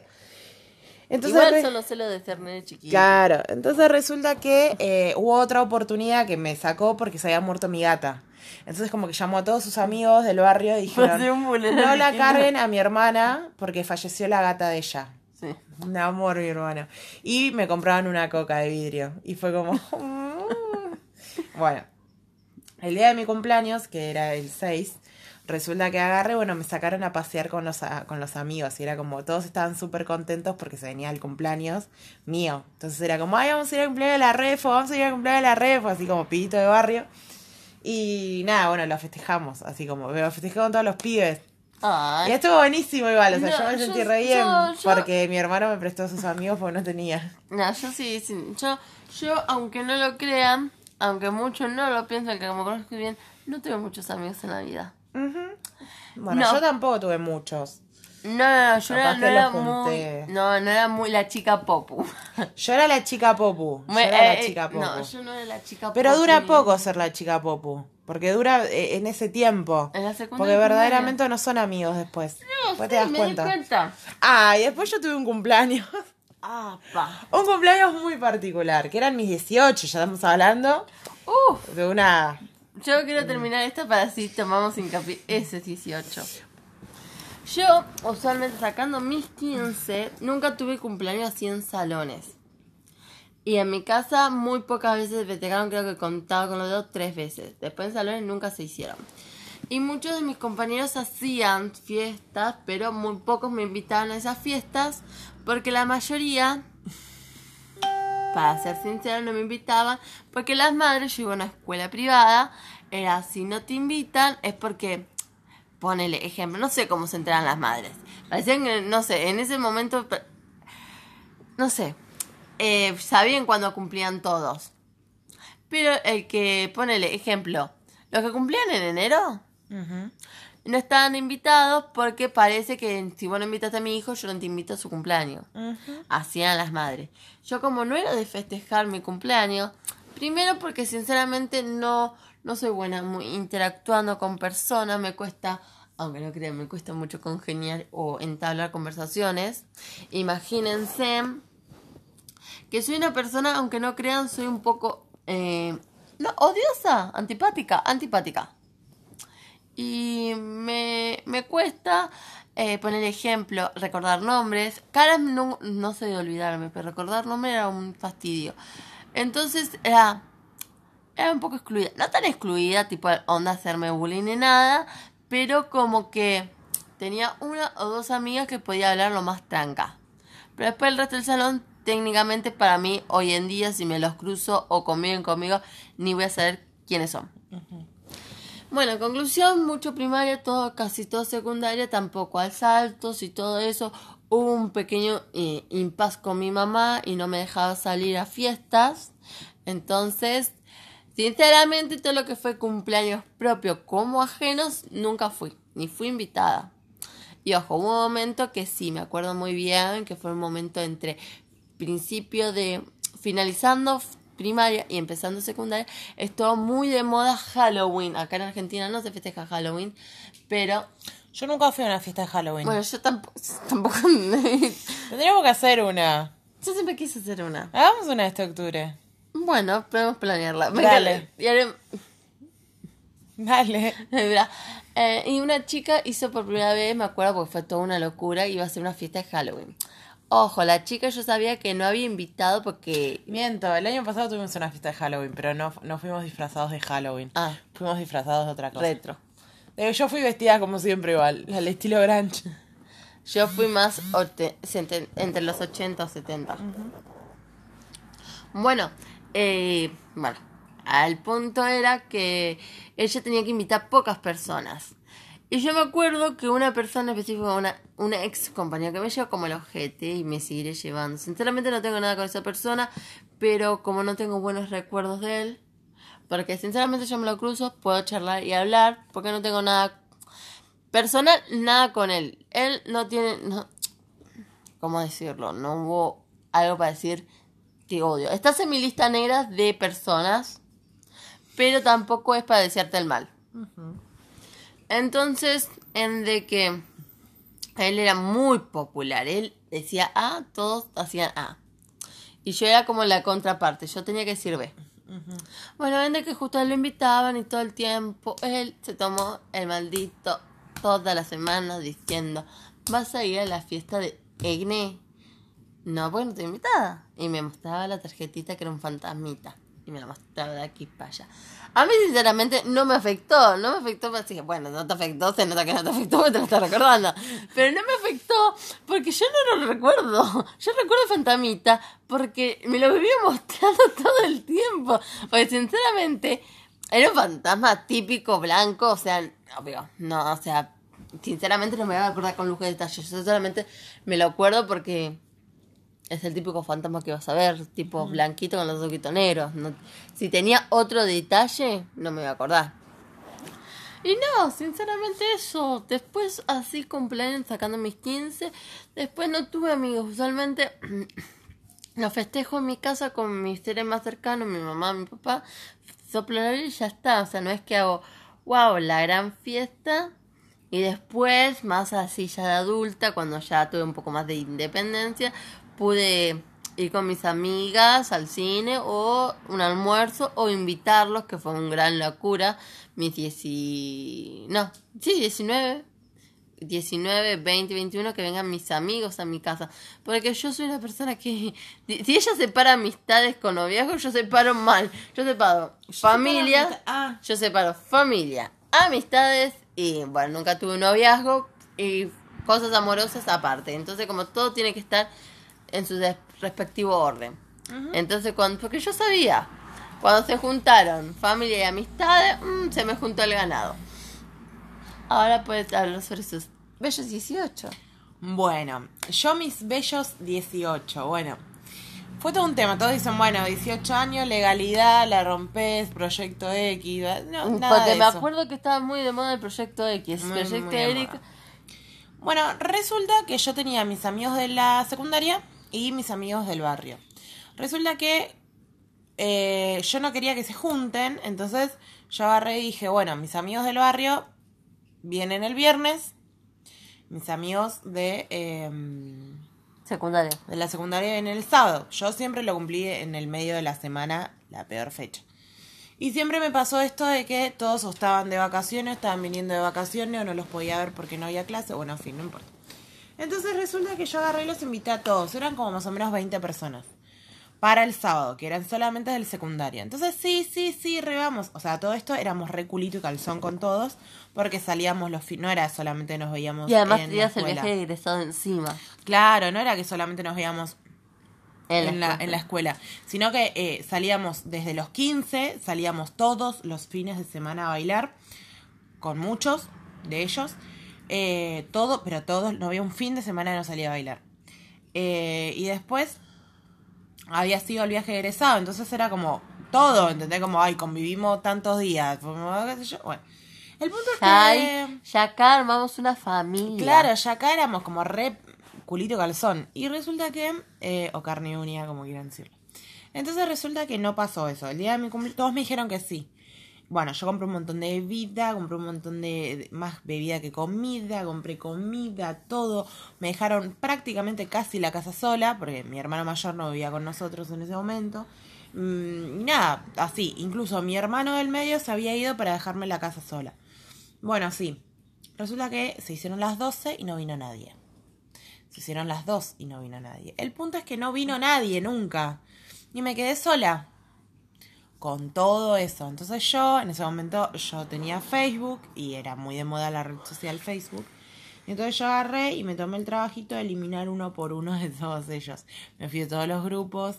Entonces, Igual son los celos de ser nene chiquito. Claro, entonces resulta que eh, hubo otra oportunidad que me sacó porque se había muerto mi gata. Entonces como que llamó a todos sus amigos del barrio y dijeron, no la carguen a mi hermana porque falleció la gata de ella. Sí. Un amor, mi hermana. Y me compraban una coca de vidrio. Y fue como... [LAUGHS] "Mm". bueno, el día de mi cumpleaños, que era el 6, resulta que agarré, bueno, me sacaron a pasear con los, a- con los amigos. Y era como, todos estaban súper contentos porque se venía el cumpleaños mío. Entonces era como, ay, vamos a ir al cumpleaños de la refo, vamos a ir al cumpleaños de la refo, así como pibito de barrio. Y nada, bueno, lo festejamos, así como, lo festejé con todos los pibes. Ay. Y estuvo buenísimo igual, o sea, No, yo me yo- sentí re yo- bien yo- porque mi hermano me prestó a sus amigos porque no tenía. No, yo sí, sí. Yo, yo, aunque no lo crean, aunque muchos no lo piensan, que como conozco bien, no tuve muchos amigos en la vida. Bueno, No. yo tampoco tuve muchos. No, no, no, yo era, no era muy. junté. No, no era muy la chica popu. [LAUGHS] Yo era la chica popu. Yo era la eh, chica popu. No, yo no era la chica Pero popu. dura ni- poco ser la chica popu. Porque dura eh, en ese tiempo. En la secundaria Porque verdaderamente no son amigos después. No, después sí, te das me cuenta. di cuenta. Ah, y después yo tuve un cumpleaños. [LAUGHS] Un cumpleaños muy particular. Que eran mis 18. Ya estamos hablando Uf, de una. yo quiero terminar esta para así tomamos hincapié. Ese 18. Yo, usualmente sacando mis 15, nunca tuve cumpleaños así en salones. Y en mi casa muy pocas veces festejaron, creo que contaba con los dedos tres veces. Después en salones nunca se hicieron. Y muchos de mis compañeros hacían fiestas, pero muy pocos me invitaban a esas fiestas, porque la mayoría, para ser sincero, no me invitaban, porque las madres, yo iba a una escuela privada, era si no te invitan es porque, ponele ejemplo, no sé cómo se enteran las madres. Parecían que, no sé, en ese momento, no sé, eh, sabían cuándo cumplían todos. Pero el que, ponele ejemplo, los que cumplían en enero no estaban invitados porque parece que si vos no invitaste a mi hijo, yo no te invito a su cumpleaños. Hacían las madres. Yo como no era de festejar mi cumpleaños, primero porque sinceramente no, no soy buena muy interactuando con personas, me cuesta, aunque no crean, me cuesta mucho congeniar o entablar conversaciones. Imagínense que soy una persona, aunque no crean, soy un poco... eh, no, odiosa, antipática, antipática. Y me, me cuesta eh, poner ejemplo, recordar nombres. Caras no, no sé de olvidarme, pero recordar nombres era un fastidio. Entonces era, era un poco excluida. No tan excluida, tipo onda hacerme bullying ni nada, pero como que tenía una o dos amigas que podía hablar lo más tranca. Pero después el resto del salón, técnicamente para mí, hoy en día, si me los cruzo o conviven conmigo, ni voy a saber quiénes son. Bueno, en conclusión, mucho primaria, todo, casi todo secundaria, tampoco al saltos y todo eso. Hubo un pequeño eh, impas con mi mamá y no me dejaba salir a fiestas. Entonces, sinceramente, todo lo que fue cumpleaños propios como ajenos, nunca fui, ni fui invitada. Y ojo, hubo un momento que sí, me acuerdo muy bien, que fue un momento entre principio de finalizando primaria y empezando secundaria, estuvo muy de moda Halloween. Acá en Argentina no se festeja Halloween, pero Yo nunca fui a una fiesta de Halloween. bueno, yo tampoco, tampoco Tendríamos que hacer una. yo siempre quise hacer una. Hagamos una este octubre. Bueno, podemos planearla. Dale. Y haré- Dale. [LAUGHS] Eh, y una chica hizo por primera vez, me acuerdo porque fue toda una locura, iba a hacer una fiesta de Halloween. Ojo, la chica yo sabía que no había invitado porque... Miento, el año pasado tuvimos una fiesta de Halloween, pero no, no fuimos disfrazados de Halloween. Ah. Fuimos disfrazados de otra cosa. Retro. Eh, Yo fui vestida como siempre igual, al estilo Granch. Yo fui más entre los 80 o 70. Bueno, eh, bueno, al punto era que ella tenía que invitar pocas personas. Y yo me acuerdo que una persona específica, una, una ex compañera que me llevó como el ojete y me seguiré llevando. Sinceramente no tengo nada con esa persona, pero como no tengo buenos recuerdos de él, porque sinceramente yo me lo cruzo, puedo charlar y hablar, porque no tengo nada personal, nada con él. Él no tiene, no, ¿cómo decirlo? No hubo algo para decir que odio. Estás en mi lista negra de personas, pero tampoco es para desearte el mal. Entonces, en de que él era muy popular, él decía A, todos hacían A. Y yo era como la contraparte, yo tenía que decir B. Bueno, ven de que justo lo invitaban y todo el tiempo él se tomó el maldito toda la semana diciendo, vas a ir a la fiesta de Egne. No, porque no estoy invitada. Y me mostraba la tarjetita que era un fantasmita. Y me la mostraba de aquí para allá. A mí, sinceramente, no me afectó. No me afectó, así que, bueno, no te afectó, se nota que no te afectó porque [LAUGHS] te lo estás recordando. Pero no me afectó porque yo no lo recuerdo. Yo recuerdo Fantamita porque me lo vivía mostrando [LAUGHS] todo el tiempo. Porque, sinceramente, era un fantasma típico blanco, o sea, obvio, no, o sea, sinceramente no me voy a acordar con lujo de detalles. Yo solamente me lo acuerdo porque es el típico fantasma que vas a ver, tipo blanquito con los ojitos negros. No, si tenía otro detalle, no me voy a acordar. Y no, sinceramente eso. Después así cumpleaños sacando mis 15. Después no tuve amigos. Usualmente [CLEARS THROAT] los festejo en mi casa con mis seres más cercanos, mi mamá, mi papá. Soplo y ya está. O sea, no es que hago, wow, la gran fiesta. Y después, más así ya de adulta, cuando ya tuve un poco más de independencia, pude ir con mis amigas al cine o un almuerzo o invitarlos, que fue un gran locura. Mis 10... No, sí, 19, 19, 20, 21, que vengan mis amigos a mi casa. Porque yo soy una persona que... Si ella separa amistades con noviazgos, yo separo mal. Yo separo familia, Ah, yo separo familia, amistades y bueno, nunca tuve un noviazgo y cosas amorosas aparte. Entonces como todo tiene que estar en su respectivo orden. Entonces cuando, porque yo sabía, cuando se juntaron familia y amistades, mm, se me juntó el ganado. Ahora puedes hablar sobre sus bellos 18. Bueno, yo mis bellos 18, bueno. Fue todo un tema, todos dicen, bueno, 18 años, legalidad, la rompes, proyecto X, no, nada Porque de me eso. acuerdo que estaba muy de moda el proyecto X. Muy, proyecto muy Eric. Bueno, resulta que yo tenía mis amigos de la secundaria y mis amigos del barrio. Resulta que eh, yo no quería que se junten, entonces yo agarré y dije, bueno, mis amigos del barrio vienen el viernes, mis amigos de, eh, Secundaria. de la secundaria vienen el sábado. Yo siempre lo cumplí en el medio de la semana, la peor fecha. Y siempre me pasó esto de que todos estaban de vacaciones, estaban viniendo de vacaciones o no los podía ver porque no había clase. Bueno, en fin, no importa. Entonces resulta que yo agarré y los invité a todos. Eran como más o menos 20 personas. Para el sábado, que eran solamente del secundaria. Entonces, sí, sí, sí, re vamos. O sea, todo esto éramos re culito y calzón con todos. Porque salíamos los fin... No era solamente nos veíamos Y además en la tenías el viaje de egresado encima. Claro, no era que solamente nos veíamos En, en la, en la escuela, sino que eh, salíamos desde los 15, salíamos todos los fines de semana a bailar, con muchos de ellos, eh, todo, pero todos, no había un fin de semana que no salía a bailar. Eh, y después había sido el viaje egresado, entonces era como todo, ¿entendés? Como, ay, convivimos tantos días, como, qué sé yo, bueno. El punto es que... Ay, ya acá armamos una familia. Claro, ya acá éramos como re culito calzón. Y resulta que, eh, o carne unida, como quieran decirlo. Entonces resulta que no pasó eso. El día de mi cumpleaños, todos me dijeron que sí. Bueno, yo compré un montón de bebida, compré un montón de, más bebida que comida, compré comida, todo. Me dejaron prácticamente casi la casa sola, porque mi hermano mayor no vivía con nosotros en ese momento. Mm, y nada, así. Incluso mi hermano del medio se había ido para dejarme la casa sola. Bueno, sí. Resulta que se hicieron las 12 y no vino nadie. Se hicieron las 2 y no vino nadie. El punto es que no vino nadie nunca. Y me quedé sola. Con todo eso. Entonces yo, en ese momento, yo tenía Facebook y era muy de moda la red social Facebook. Y entonces yo agarré y me tomé el trabajito de eliminar uno por uno de todos ellos. Me fui de todos los grupos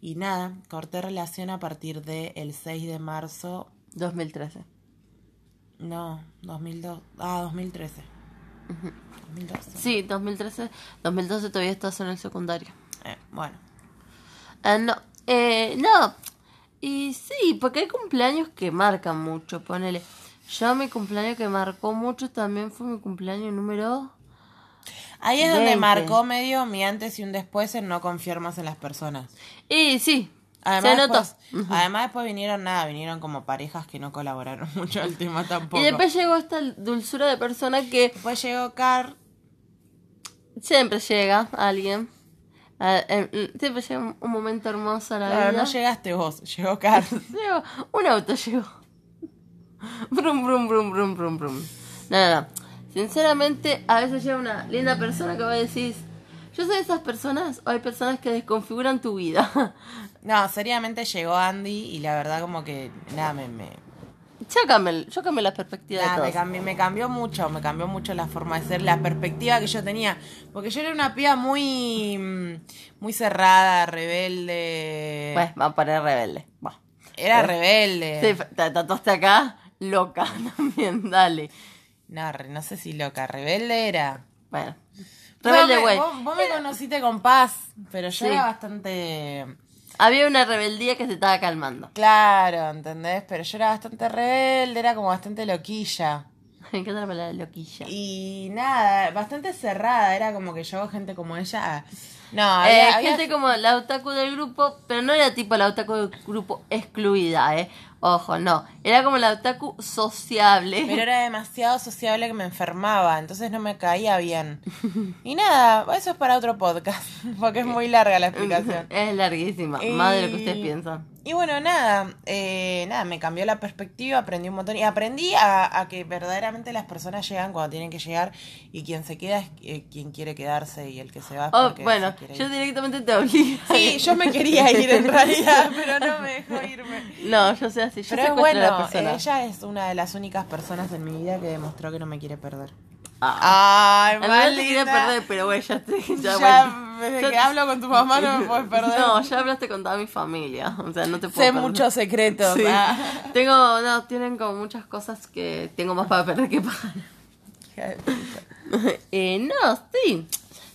Y nada, corté relación a partir del el 6 de marzo. 2013. No, 2002. Ah, 2013. 2012. Sí, 2013. 2012 todavía estás en el secundario. Eh, bueno. Ah, no, eh, no. Y sí, porque hay cumpleaños que marcan mucho, ponele. Yo mi cumpleaños que marcó mucho también fue mi cumpleaños número... Ahí es donde 20. marcó medio mi antes y un después en no confiar más en las personas. Y sí, Además, se notó. después, además después vinieron nada, vinieron como parejas que no colaboraron [LAUGHS] mucho al tema tampoco. Y después llegó esta dulzura de persona que Después llegó Car, siempre llega alguien. Ah, eh, siempre llega un, un momento hermoso a la Claro, vida. no llegaste vos, llegó Car. [LAUGHS] Llegó, un auto llegó. [LAUGHS] Brum, brum, brum, brum, brum, brum. No, no, no. Sinceramente, a veces llega una linda persona que vos decís, yo soy de esas personas, o hay personas que desconfiguran tu vida. [LAUGHS] No, seriamente llegó Andy y la verdad como que nada, me, me, yo cambié, yo cambié la perspectiva nada, de me, todo. cambió, me cambió mucho, me cambió mucho la forma de ser, la perspectiva que yo tenía. Porque yo era una piba muy, mm, muy cerrada, rebelde. Pues, va a poner rebelde. Era Eh, rebelde. Sí, te tatuaste acá, loca [LAUGHS] también, dale. No, no sé si loca, rebelde era. Bueno. Rebelde, me- güey. Vos, vos me conociste con paz, pero yo Sí. era bastante... Había una rebeldía que se estaba calmando. Claro, ¿entendés? Pero yo era bastante rebelde, era como bastante loquilla. Me encanta la palabra loquilla. Y nada, bastante cerrada, era como que yo, gente como ella... No, Eh, había- gente como la otaku del grupo, pero no era tipo la otaku del grupo excluida, ¿eh? Ojo, no. Era como la otaku sociable. Pero era demasiado sociable que me enfermaba, entonces no me caía bien. [LAUGHS] Y nada, eso es para otro podcast, [LAUGHS] porque es muy larga la explicación. [LAUGHS] Es larguísima, más de lo que ustedes piensan. Y bueno, nada, eh, nada, me cambió la perspectiva, aprendí un montón y aprendí a, a que verdaderamente las personas llegan cuando tienen que llegar y quien se queda es eh, quien quiere quedarse y el que se va es Oh, bueno, quiere yo ir. directamente te obligo. Sí, yo me quería [LAUGHS] ir en realidad, pero no me dejó irme. No, yo sé así, yo Pero la bueno, persona. ella es una de las únicas personas en mi vida que demostró que no me quiere perder. Ah. Ay, A mí no te quería perder, pero güey, ya te... Ya, Ya, bueno. Desde que hablo con tu mamá no me puedes perder. No, ya hablaste con toda mi familia, o sea, no te puedo sé perder. muchos secretos. Sí. ah. Tengo, no, tienen como muchas cosas que tengo más para perder que para [LAUGHS] eh, no, sí.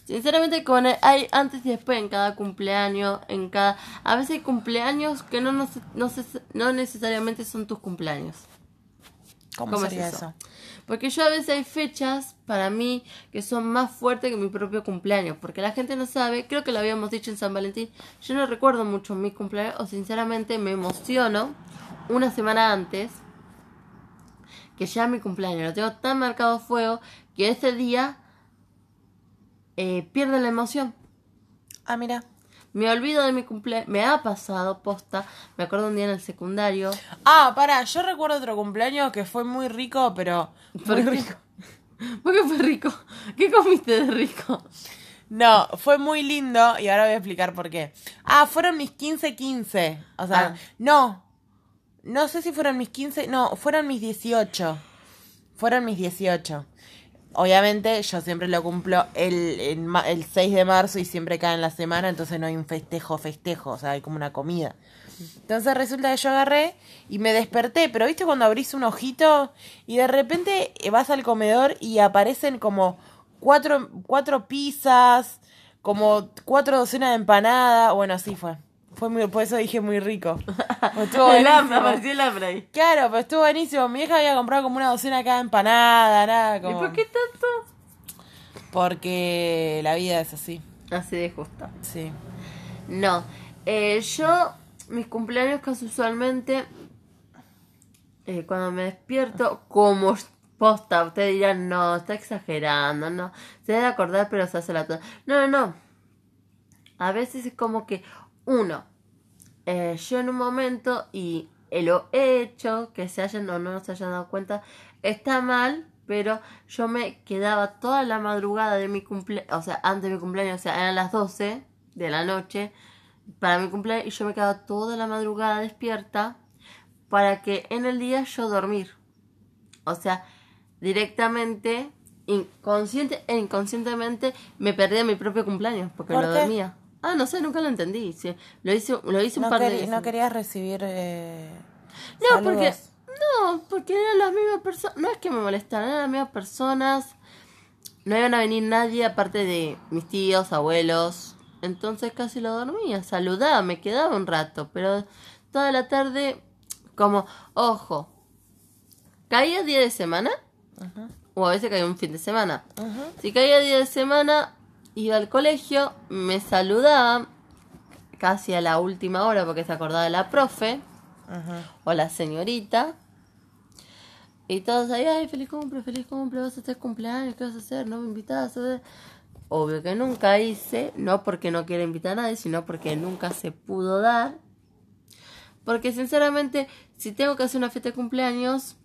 Sinceramente, con el- hay antes y después en cada cumpleaños, en cada... A veces hay cumpleaños que no, no, no, no necesariamente son tus cumpleaños. ¿Cómo, ¿Cómo es sería eso? eso? Porque yo a veces hay fechas para mí que son más fuertes que mi propio cumpleaños. Porque la gente no sabe, creo que lo habíamos dicho en San Valentín. Yo no recuerdo mucho mi cumpleaños o sinceramente me emociono una semana antes que ya mi cumpleaños. Lo tengo tan marcado a fuego que ese día eh, pierde la emoción. Ah, mira. Me olvido de mi cumpleaños. Me ha pasado, posta. Me acuerdo un día en el secundario. Ah, pará, yo recuerdo otro cumpleaños que fue muy rico, pero... ¿Por Muy rico. [LAUGHS] ¿Por qué fue rico? ¿Qué comiste de rico? No, fue muy lindo y ahora voy a explicar por qué. Ah, fueron mis 15-15. O sea, Ah. no. No sé si fueron mis 15. No, fueron mis 18. Fueron mis 18. Obviamente yo siempre lo cumplo el, ma- el 6 de marzo y siempre cae en la semana, entonces no hay un festejo, festejo, o sea, hay como una comida. Entonces resulta que yo agarré y me desperté, pero viste cuando abrís un ojito y de repente vas al comedor y aparecen como cuatro, cuatro pizzas, como cuatro docenas de empanadas, bueno, así fue. Fue muy, por eso dije muy rico. [LAUGHS] Estuvo El hambre, apareció el hambre ahí. Claro, pero estuvo buenísimo. Mi hija había comprado como una docena cada empanada, nada, ¿Y como... por qué tanto? Porque la vida es así, Así de justo. sí. No, eh, yo, mis cumpleaños casi usualmente, eh, cuando me despierto, como posta, ustedes dirán, no, está exagerando, no, se debe acordar, pero se hace la. No, no, no. A veces es como que, uno, eh, yo en un momento, y lo he hecho, que se hayan o no se hayan dado cuenta, está mal, pero yo me quedaba toda la madrugada de mi cumpleaños, o sea, antes de mi cumpleaños, o sea, eran las 12 de la noche para mi cumpleaños y yo me quedaba toda la madrugada despierta para que en el día yo dormir. O sea, directamente, inconsciente e inconscientemente, me perdía mi propio cumpleaños porque ¿Por lo qué? dormía. Ah, no sé, nunca lo entendí. Sí, lo hice, lo hice un No, par de veces. no querías recibir. Eh, No, porque. No, porque eran las mismas personas. No es que me molestaran, eran las mismas personas. No iban a venir nadie aparte de mis tíos, abuelos. Entonces casi lo dormía. Saludaba, me quedaba un rato. Pero toda la tarde, como, ojo. Caía día de semana. O a veces caía un fin de semana. Si caía día de semana, iba al colegio, me saludaba casi a la última hora porque se acordaba de la profe o la señorita. Y todos ahí, ay, feliz cumple, feliz cumple, vas a hacer cumpleaños, ¿qué vas a hacer? No me invitas. Obvio que nunca hice, no porque no quiera invitar a nadie, sino porque nunca se pudo dar. Porque sinceramente, si tengo que hacer una fiesta de cumpleaños,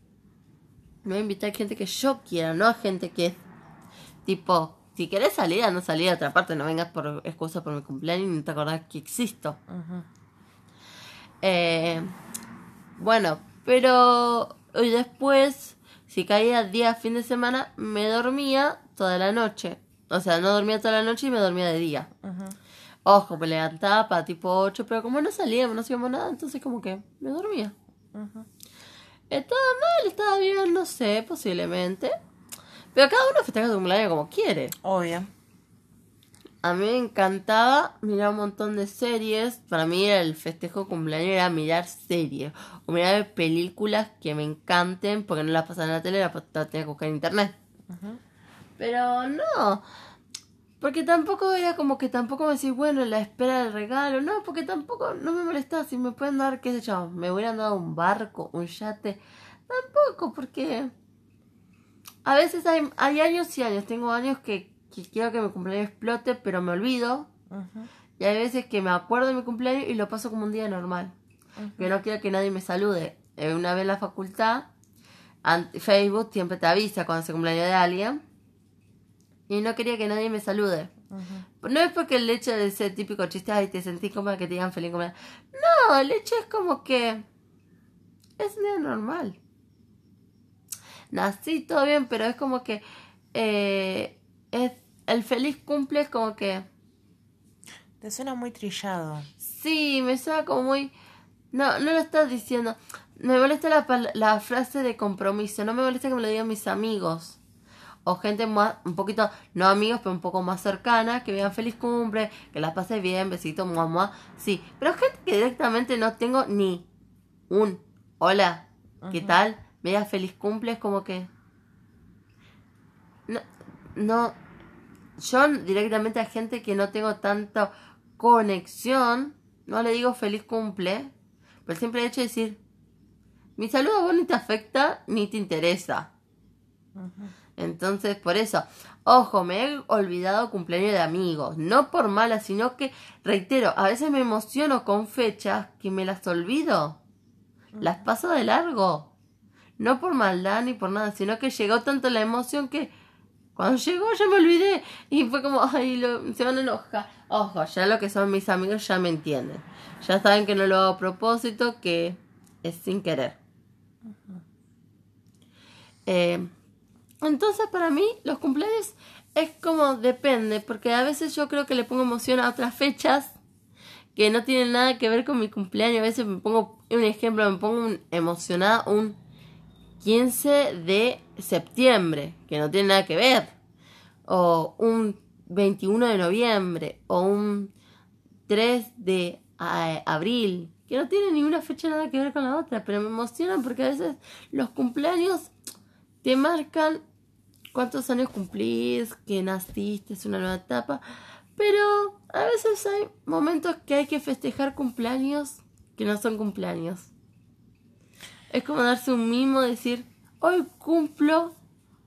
me voy a invitar a gente que yo quiera, no a gente que tipo, si querés salir, anda a salir a otra parte, no vengas por excusa por mi cumpleaños y no te acordás que existo. Eh, bueno, pero y después, si caía día fin de semana, me dormía toda la noche. O sea, no dormía toda la noche y me dormía de día. Ujú. Ojo, me levantaba para tipo 8, pero como no salíamos, no hacíamos nada, entonces como que me dormía. ¿Estaba mal? ¿Estaba bien? No sé, posiblemente. Pero cada uno festeja su cumpleaños como quiere. Obvio. A mí me encantaba mirar un montón de series. Para mí el festejo cumpleaños era mirar series. O mirar películas que me encanten porque no las pasan en la tele, las tenía que buscar en internet. Pero no. Porque tampoco era como que tampoco me decís, bueno, la espera del regalo. No, porque tampoco no me molestaba. Si me pueden dar, qué sé yo, me hubieran dado un barco, un yate. Tampoco, porque a veces hay, hay años y años. Tengo años que, que quiero que mi cumpleaños explote, pero me olvido. Y hay veces que me acuerdo de mi cumpleaños y lo paso como un día normal. Que no quiero que nadie me salude. Eh, Una vez en la facultad, Facebook siempre te avisa cuando se cumpleaños de alguien. Y no quería que nadie me salude. No es porque el hecho de ese típico chiste, ay, te sentís como que te digan feliz cumpleaños. No, el hecho es como que es un día normal. Nací todo bien, pero es como que eh, es el feliz cumple es como que Te suena muy trillado. Sí, me suena como muy... No, no lo estás diciendo. Me molesta la, la frase de compromiso. No me molesta que me lo digan mis amigos. O gente más, un poquito, no amigos, pero un poco más cercana, que me digan feliz cumple, que la pase bien, besito, mua, mua. Sí, pero gente que directamente no tengo ni un hola, ¿qué tal? Me diga feliz cumple, es como que... No, no, yo directamente a gente que no tengo tanta conexión, no le digo feliz cumple, pero el simple hecho de decir, mi saludo a vos ni te afecta ni te interesa. Entonces, por eso, ojo, me he olvidado cumpleaños de amigos, no por mala, sino que, reitero, a veces me emociono con fechas que me las olvido, las paso de largo, no por maldad ni por nada, sino que llegó tanto la emoción que cuando llegó ya me olvidé y fue como, ay, lo- se van a enojar. Ojo, ya lo que son mis amigos ya me entienden, ya saben que no lo hago a propósito, que es sin querer. Eh, entonces para mí los cumpleaños es como depende, porque a veces yo creo que le pongo emoción a otras fechas que no tienen nada que ver con mi cumpleaños. A veces me pongo, un ejemplo, me pongo un- emocionada un 15 de septiembre, que no tiene nada que ver. O un 21 de noviembre, o un 3 de abril, que no tiene ninguna fecha nada que ver con la otra, pero me emocionan porque a veces los cumpleaños te marcan cuántos años cumplís, que naciste, es una nueva etapa. Pero a veces hay momentos que hay que festejar cumpleaños que no son cumpleaños. Es como darse un mimo, decir, hoy cumplo,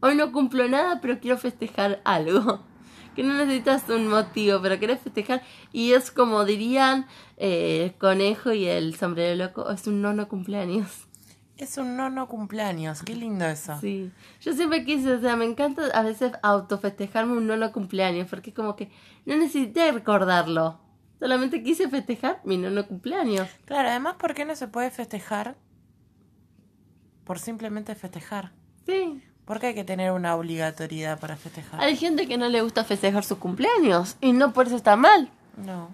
hoy no cumplo nada, pero quiero festejar algo. [LAUGHS] Que no necesitas un motivo, pero querés festejar. Y es como dirían eh, el conejo y el sombrero loco, es un nono cumpleaños. [LAUGHS] Es un nono cumpleaños. Qué lindo eso. Sí, yo siempre quise, o sea, me encanta a veces autofestejarme un nono cumpleaños, porque como que no necesité recordarlo. Solamente quise festejar mi nono cumpleaños. Claro, además, ¿por qué no se puede festejar por simplemente festejar? Sí. ¿Por qué hay que tener una obligatoriedad para festejar? Hay gente que no le gusta festejar sus cumpleaños y no por eso está mal. No.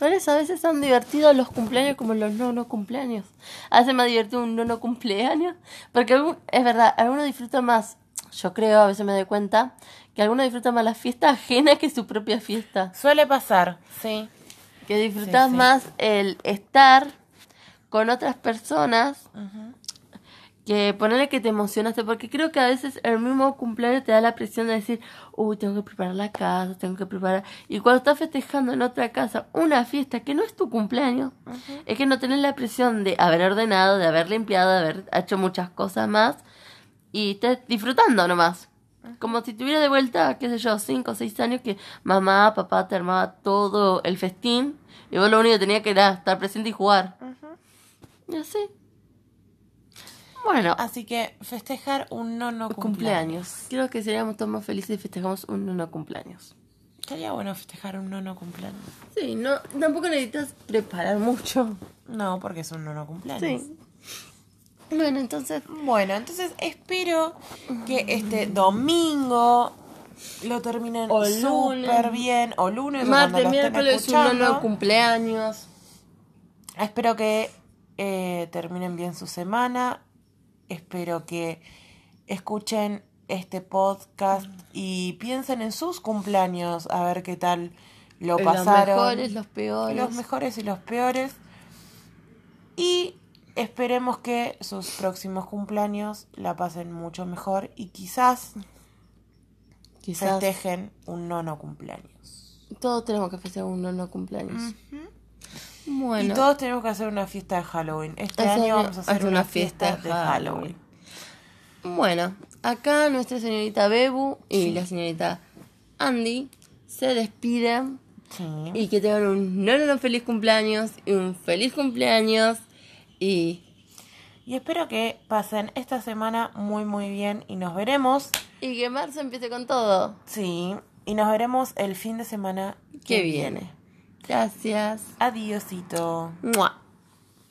Eso a veces son divertidos los cumpleaños como los no no cumpleaños. Hace más divertido un no no cumpleaños. Porque es verdad, algunos disfrutan más, yo creo, a veces me doy cuenta, que algunos disfrutan más la fiesta ajena que su propia fiesta. Suele pasar, sí. Que disfrutas Sí, sí. más el estar con otras personas que ponerle que te emocionaste, porque creo que a veces el mismo cumpleaños te da la presión de decir, uy, tengo que preparar la casa, tengo que preparar... Y cuando estás festejando en otra casa una fiesta que no es tu cumpleaños, es que no tenés la presión de haber ordenado, de haber limpiado, de haber hecho muchas cosas más, y estás disfrutando nomás. Como si tuviera de vuelta, qué sé yo, cinco o seis años que mamá, papá te armaba todo el festín y vos lo único que tenías que era estar presente y jugar. Y así. Bueno, Así que festejar un no no cumpleaños. cumpleaños. Creo que seríamos todos más felices si festejamos un no cumpleaños. Estaría bueno festejar un no no cumpleaños. Sí, no, tampoco necesitas preparar mucho. No, porque es un no no cumpleaños. Sí. Bueno, entonces, Bueno, entonces espero que este domingo lo terminen súper bien. O lunes martes, miércoles, un no escuchando. cumpleaños. Espero que eh, terminen bien su semana. Espero que escuchen este podcast y piensen en sus cumpleaños, a ver qué tal lo pasaron. Los mejores, los peores. los mejores y los peores. Y esperemos que sus próximos cumpleaños la pasen mucho mejor y quizás Quizás festejen un nono cumpleaños. todos tenemos que festejar un no cumpleaños. Bueno. Y todos tenemos que hacer una fiesta de Halloween. Este Hacer- año vamos a hacer hacer una, fiesta, fiesta de de Halloween. Bueno, acá nuestra señorita Bebu y la señorita Andy se despiden Sí. y que tengan un no, no, no feliz cumpleaños y un feliz cumpleaños y, Y espero que pasen esta semana muy muy bien y nos veremos. y que marzo empiece con todo. Sí. Y nos veremos el fin de semana Que viene. Gracias. Adiosito. Mua.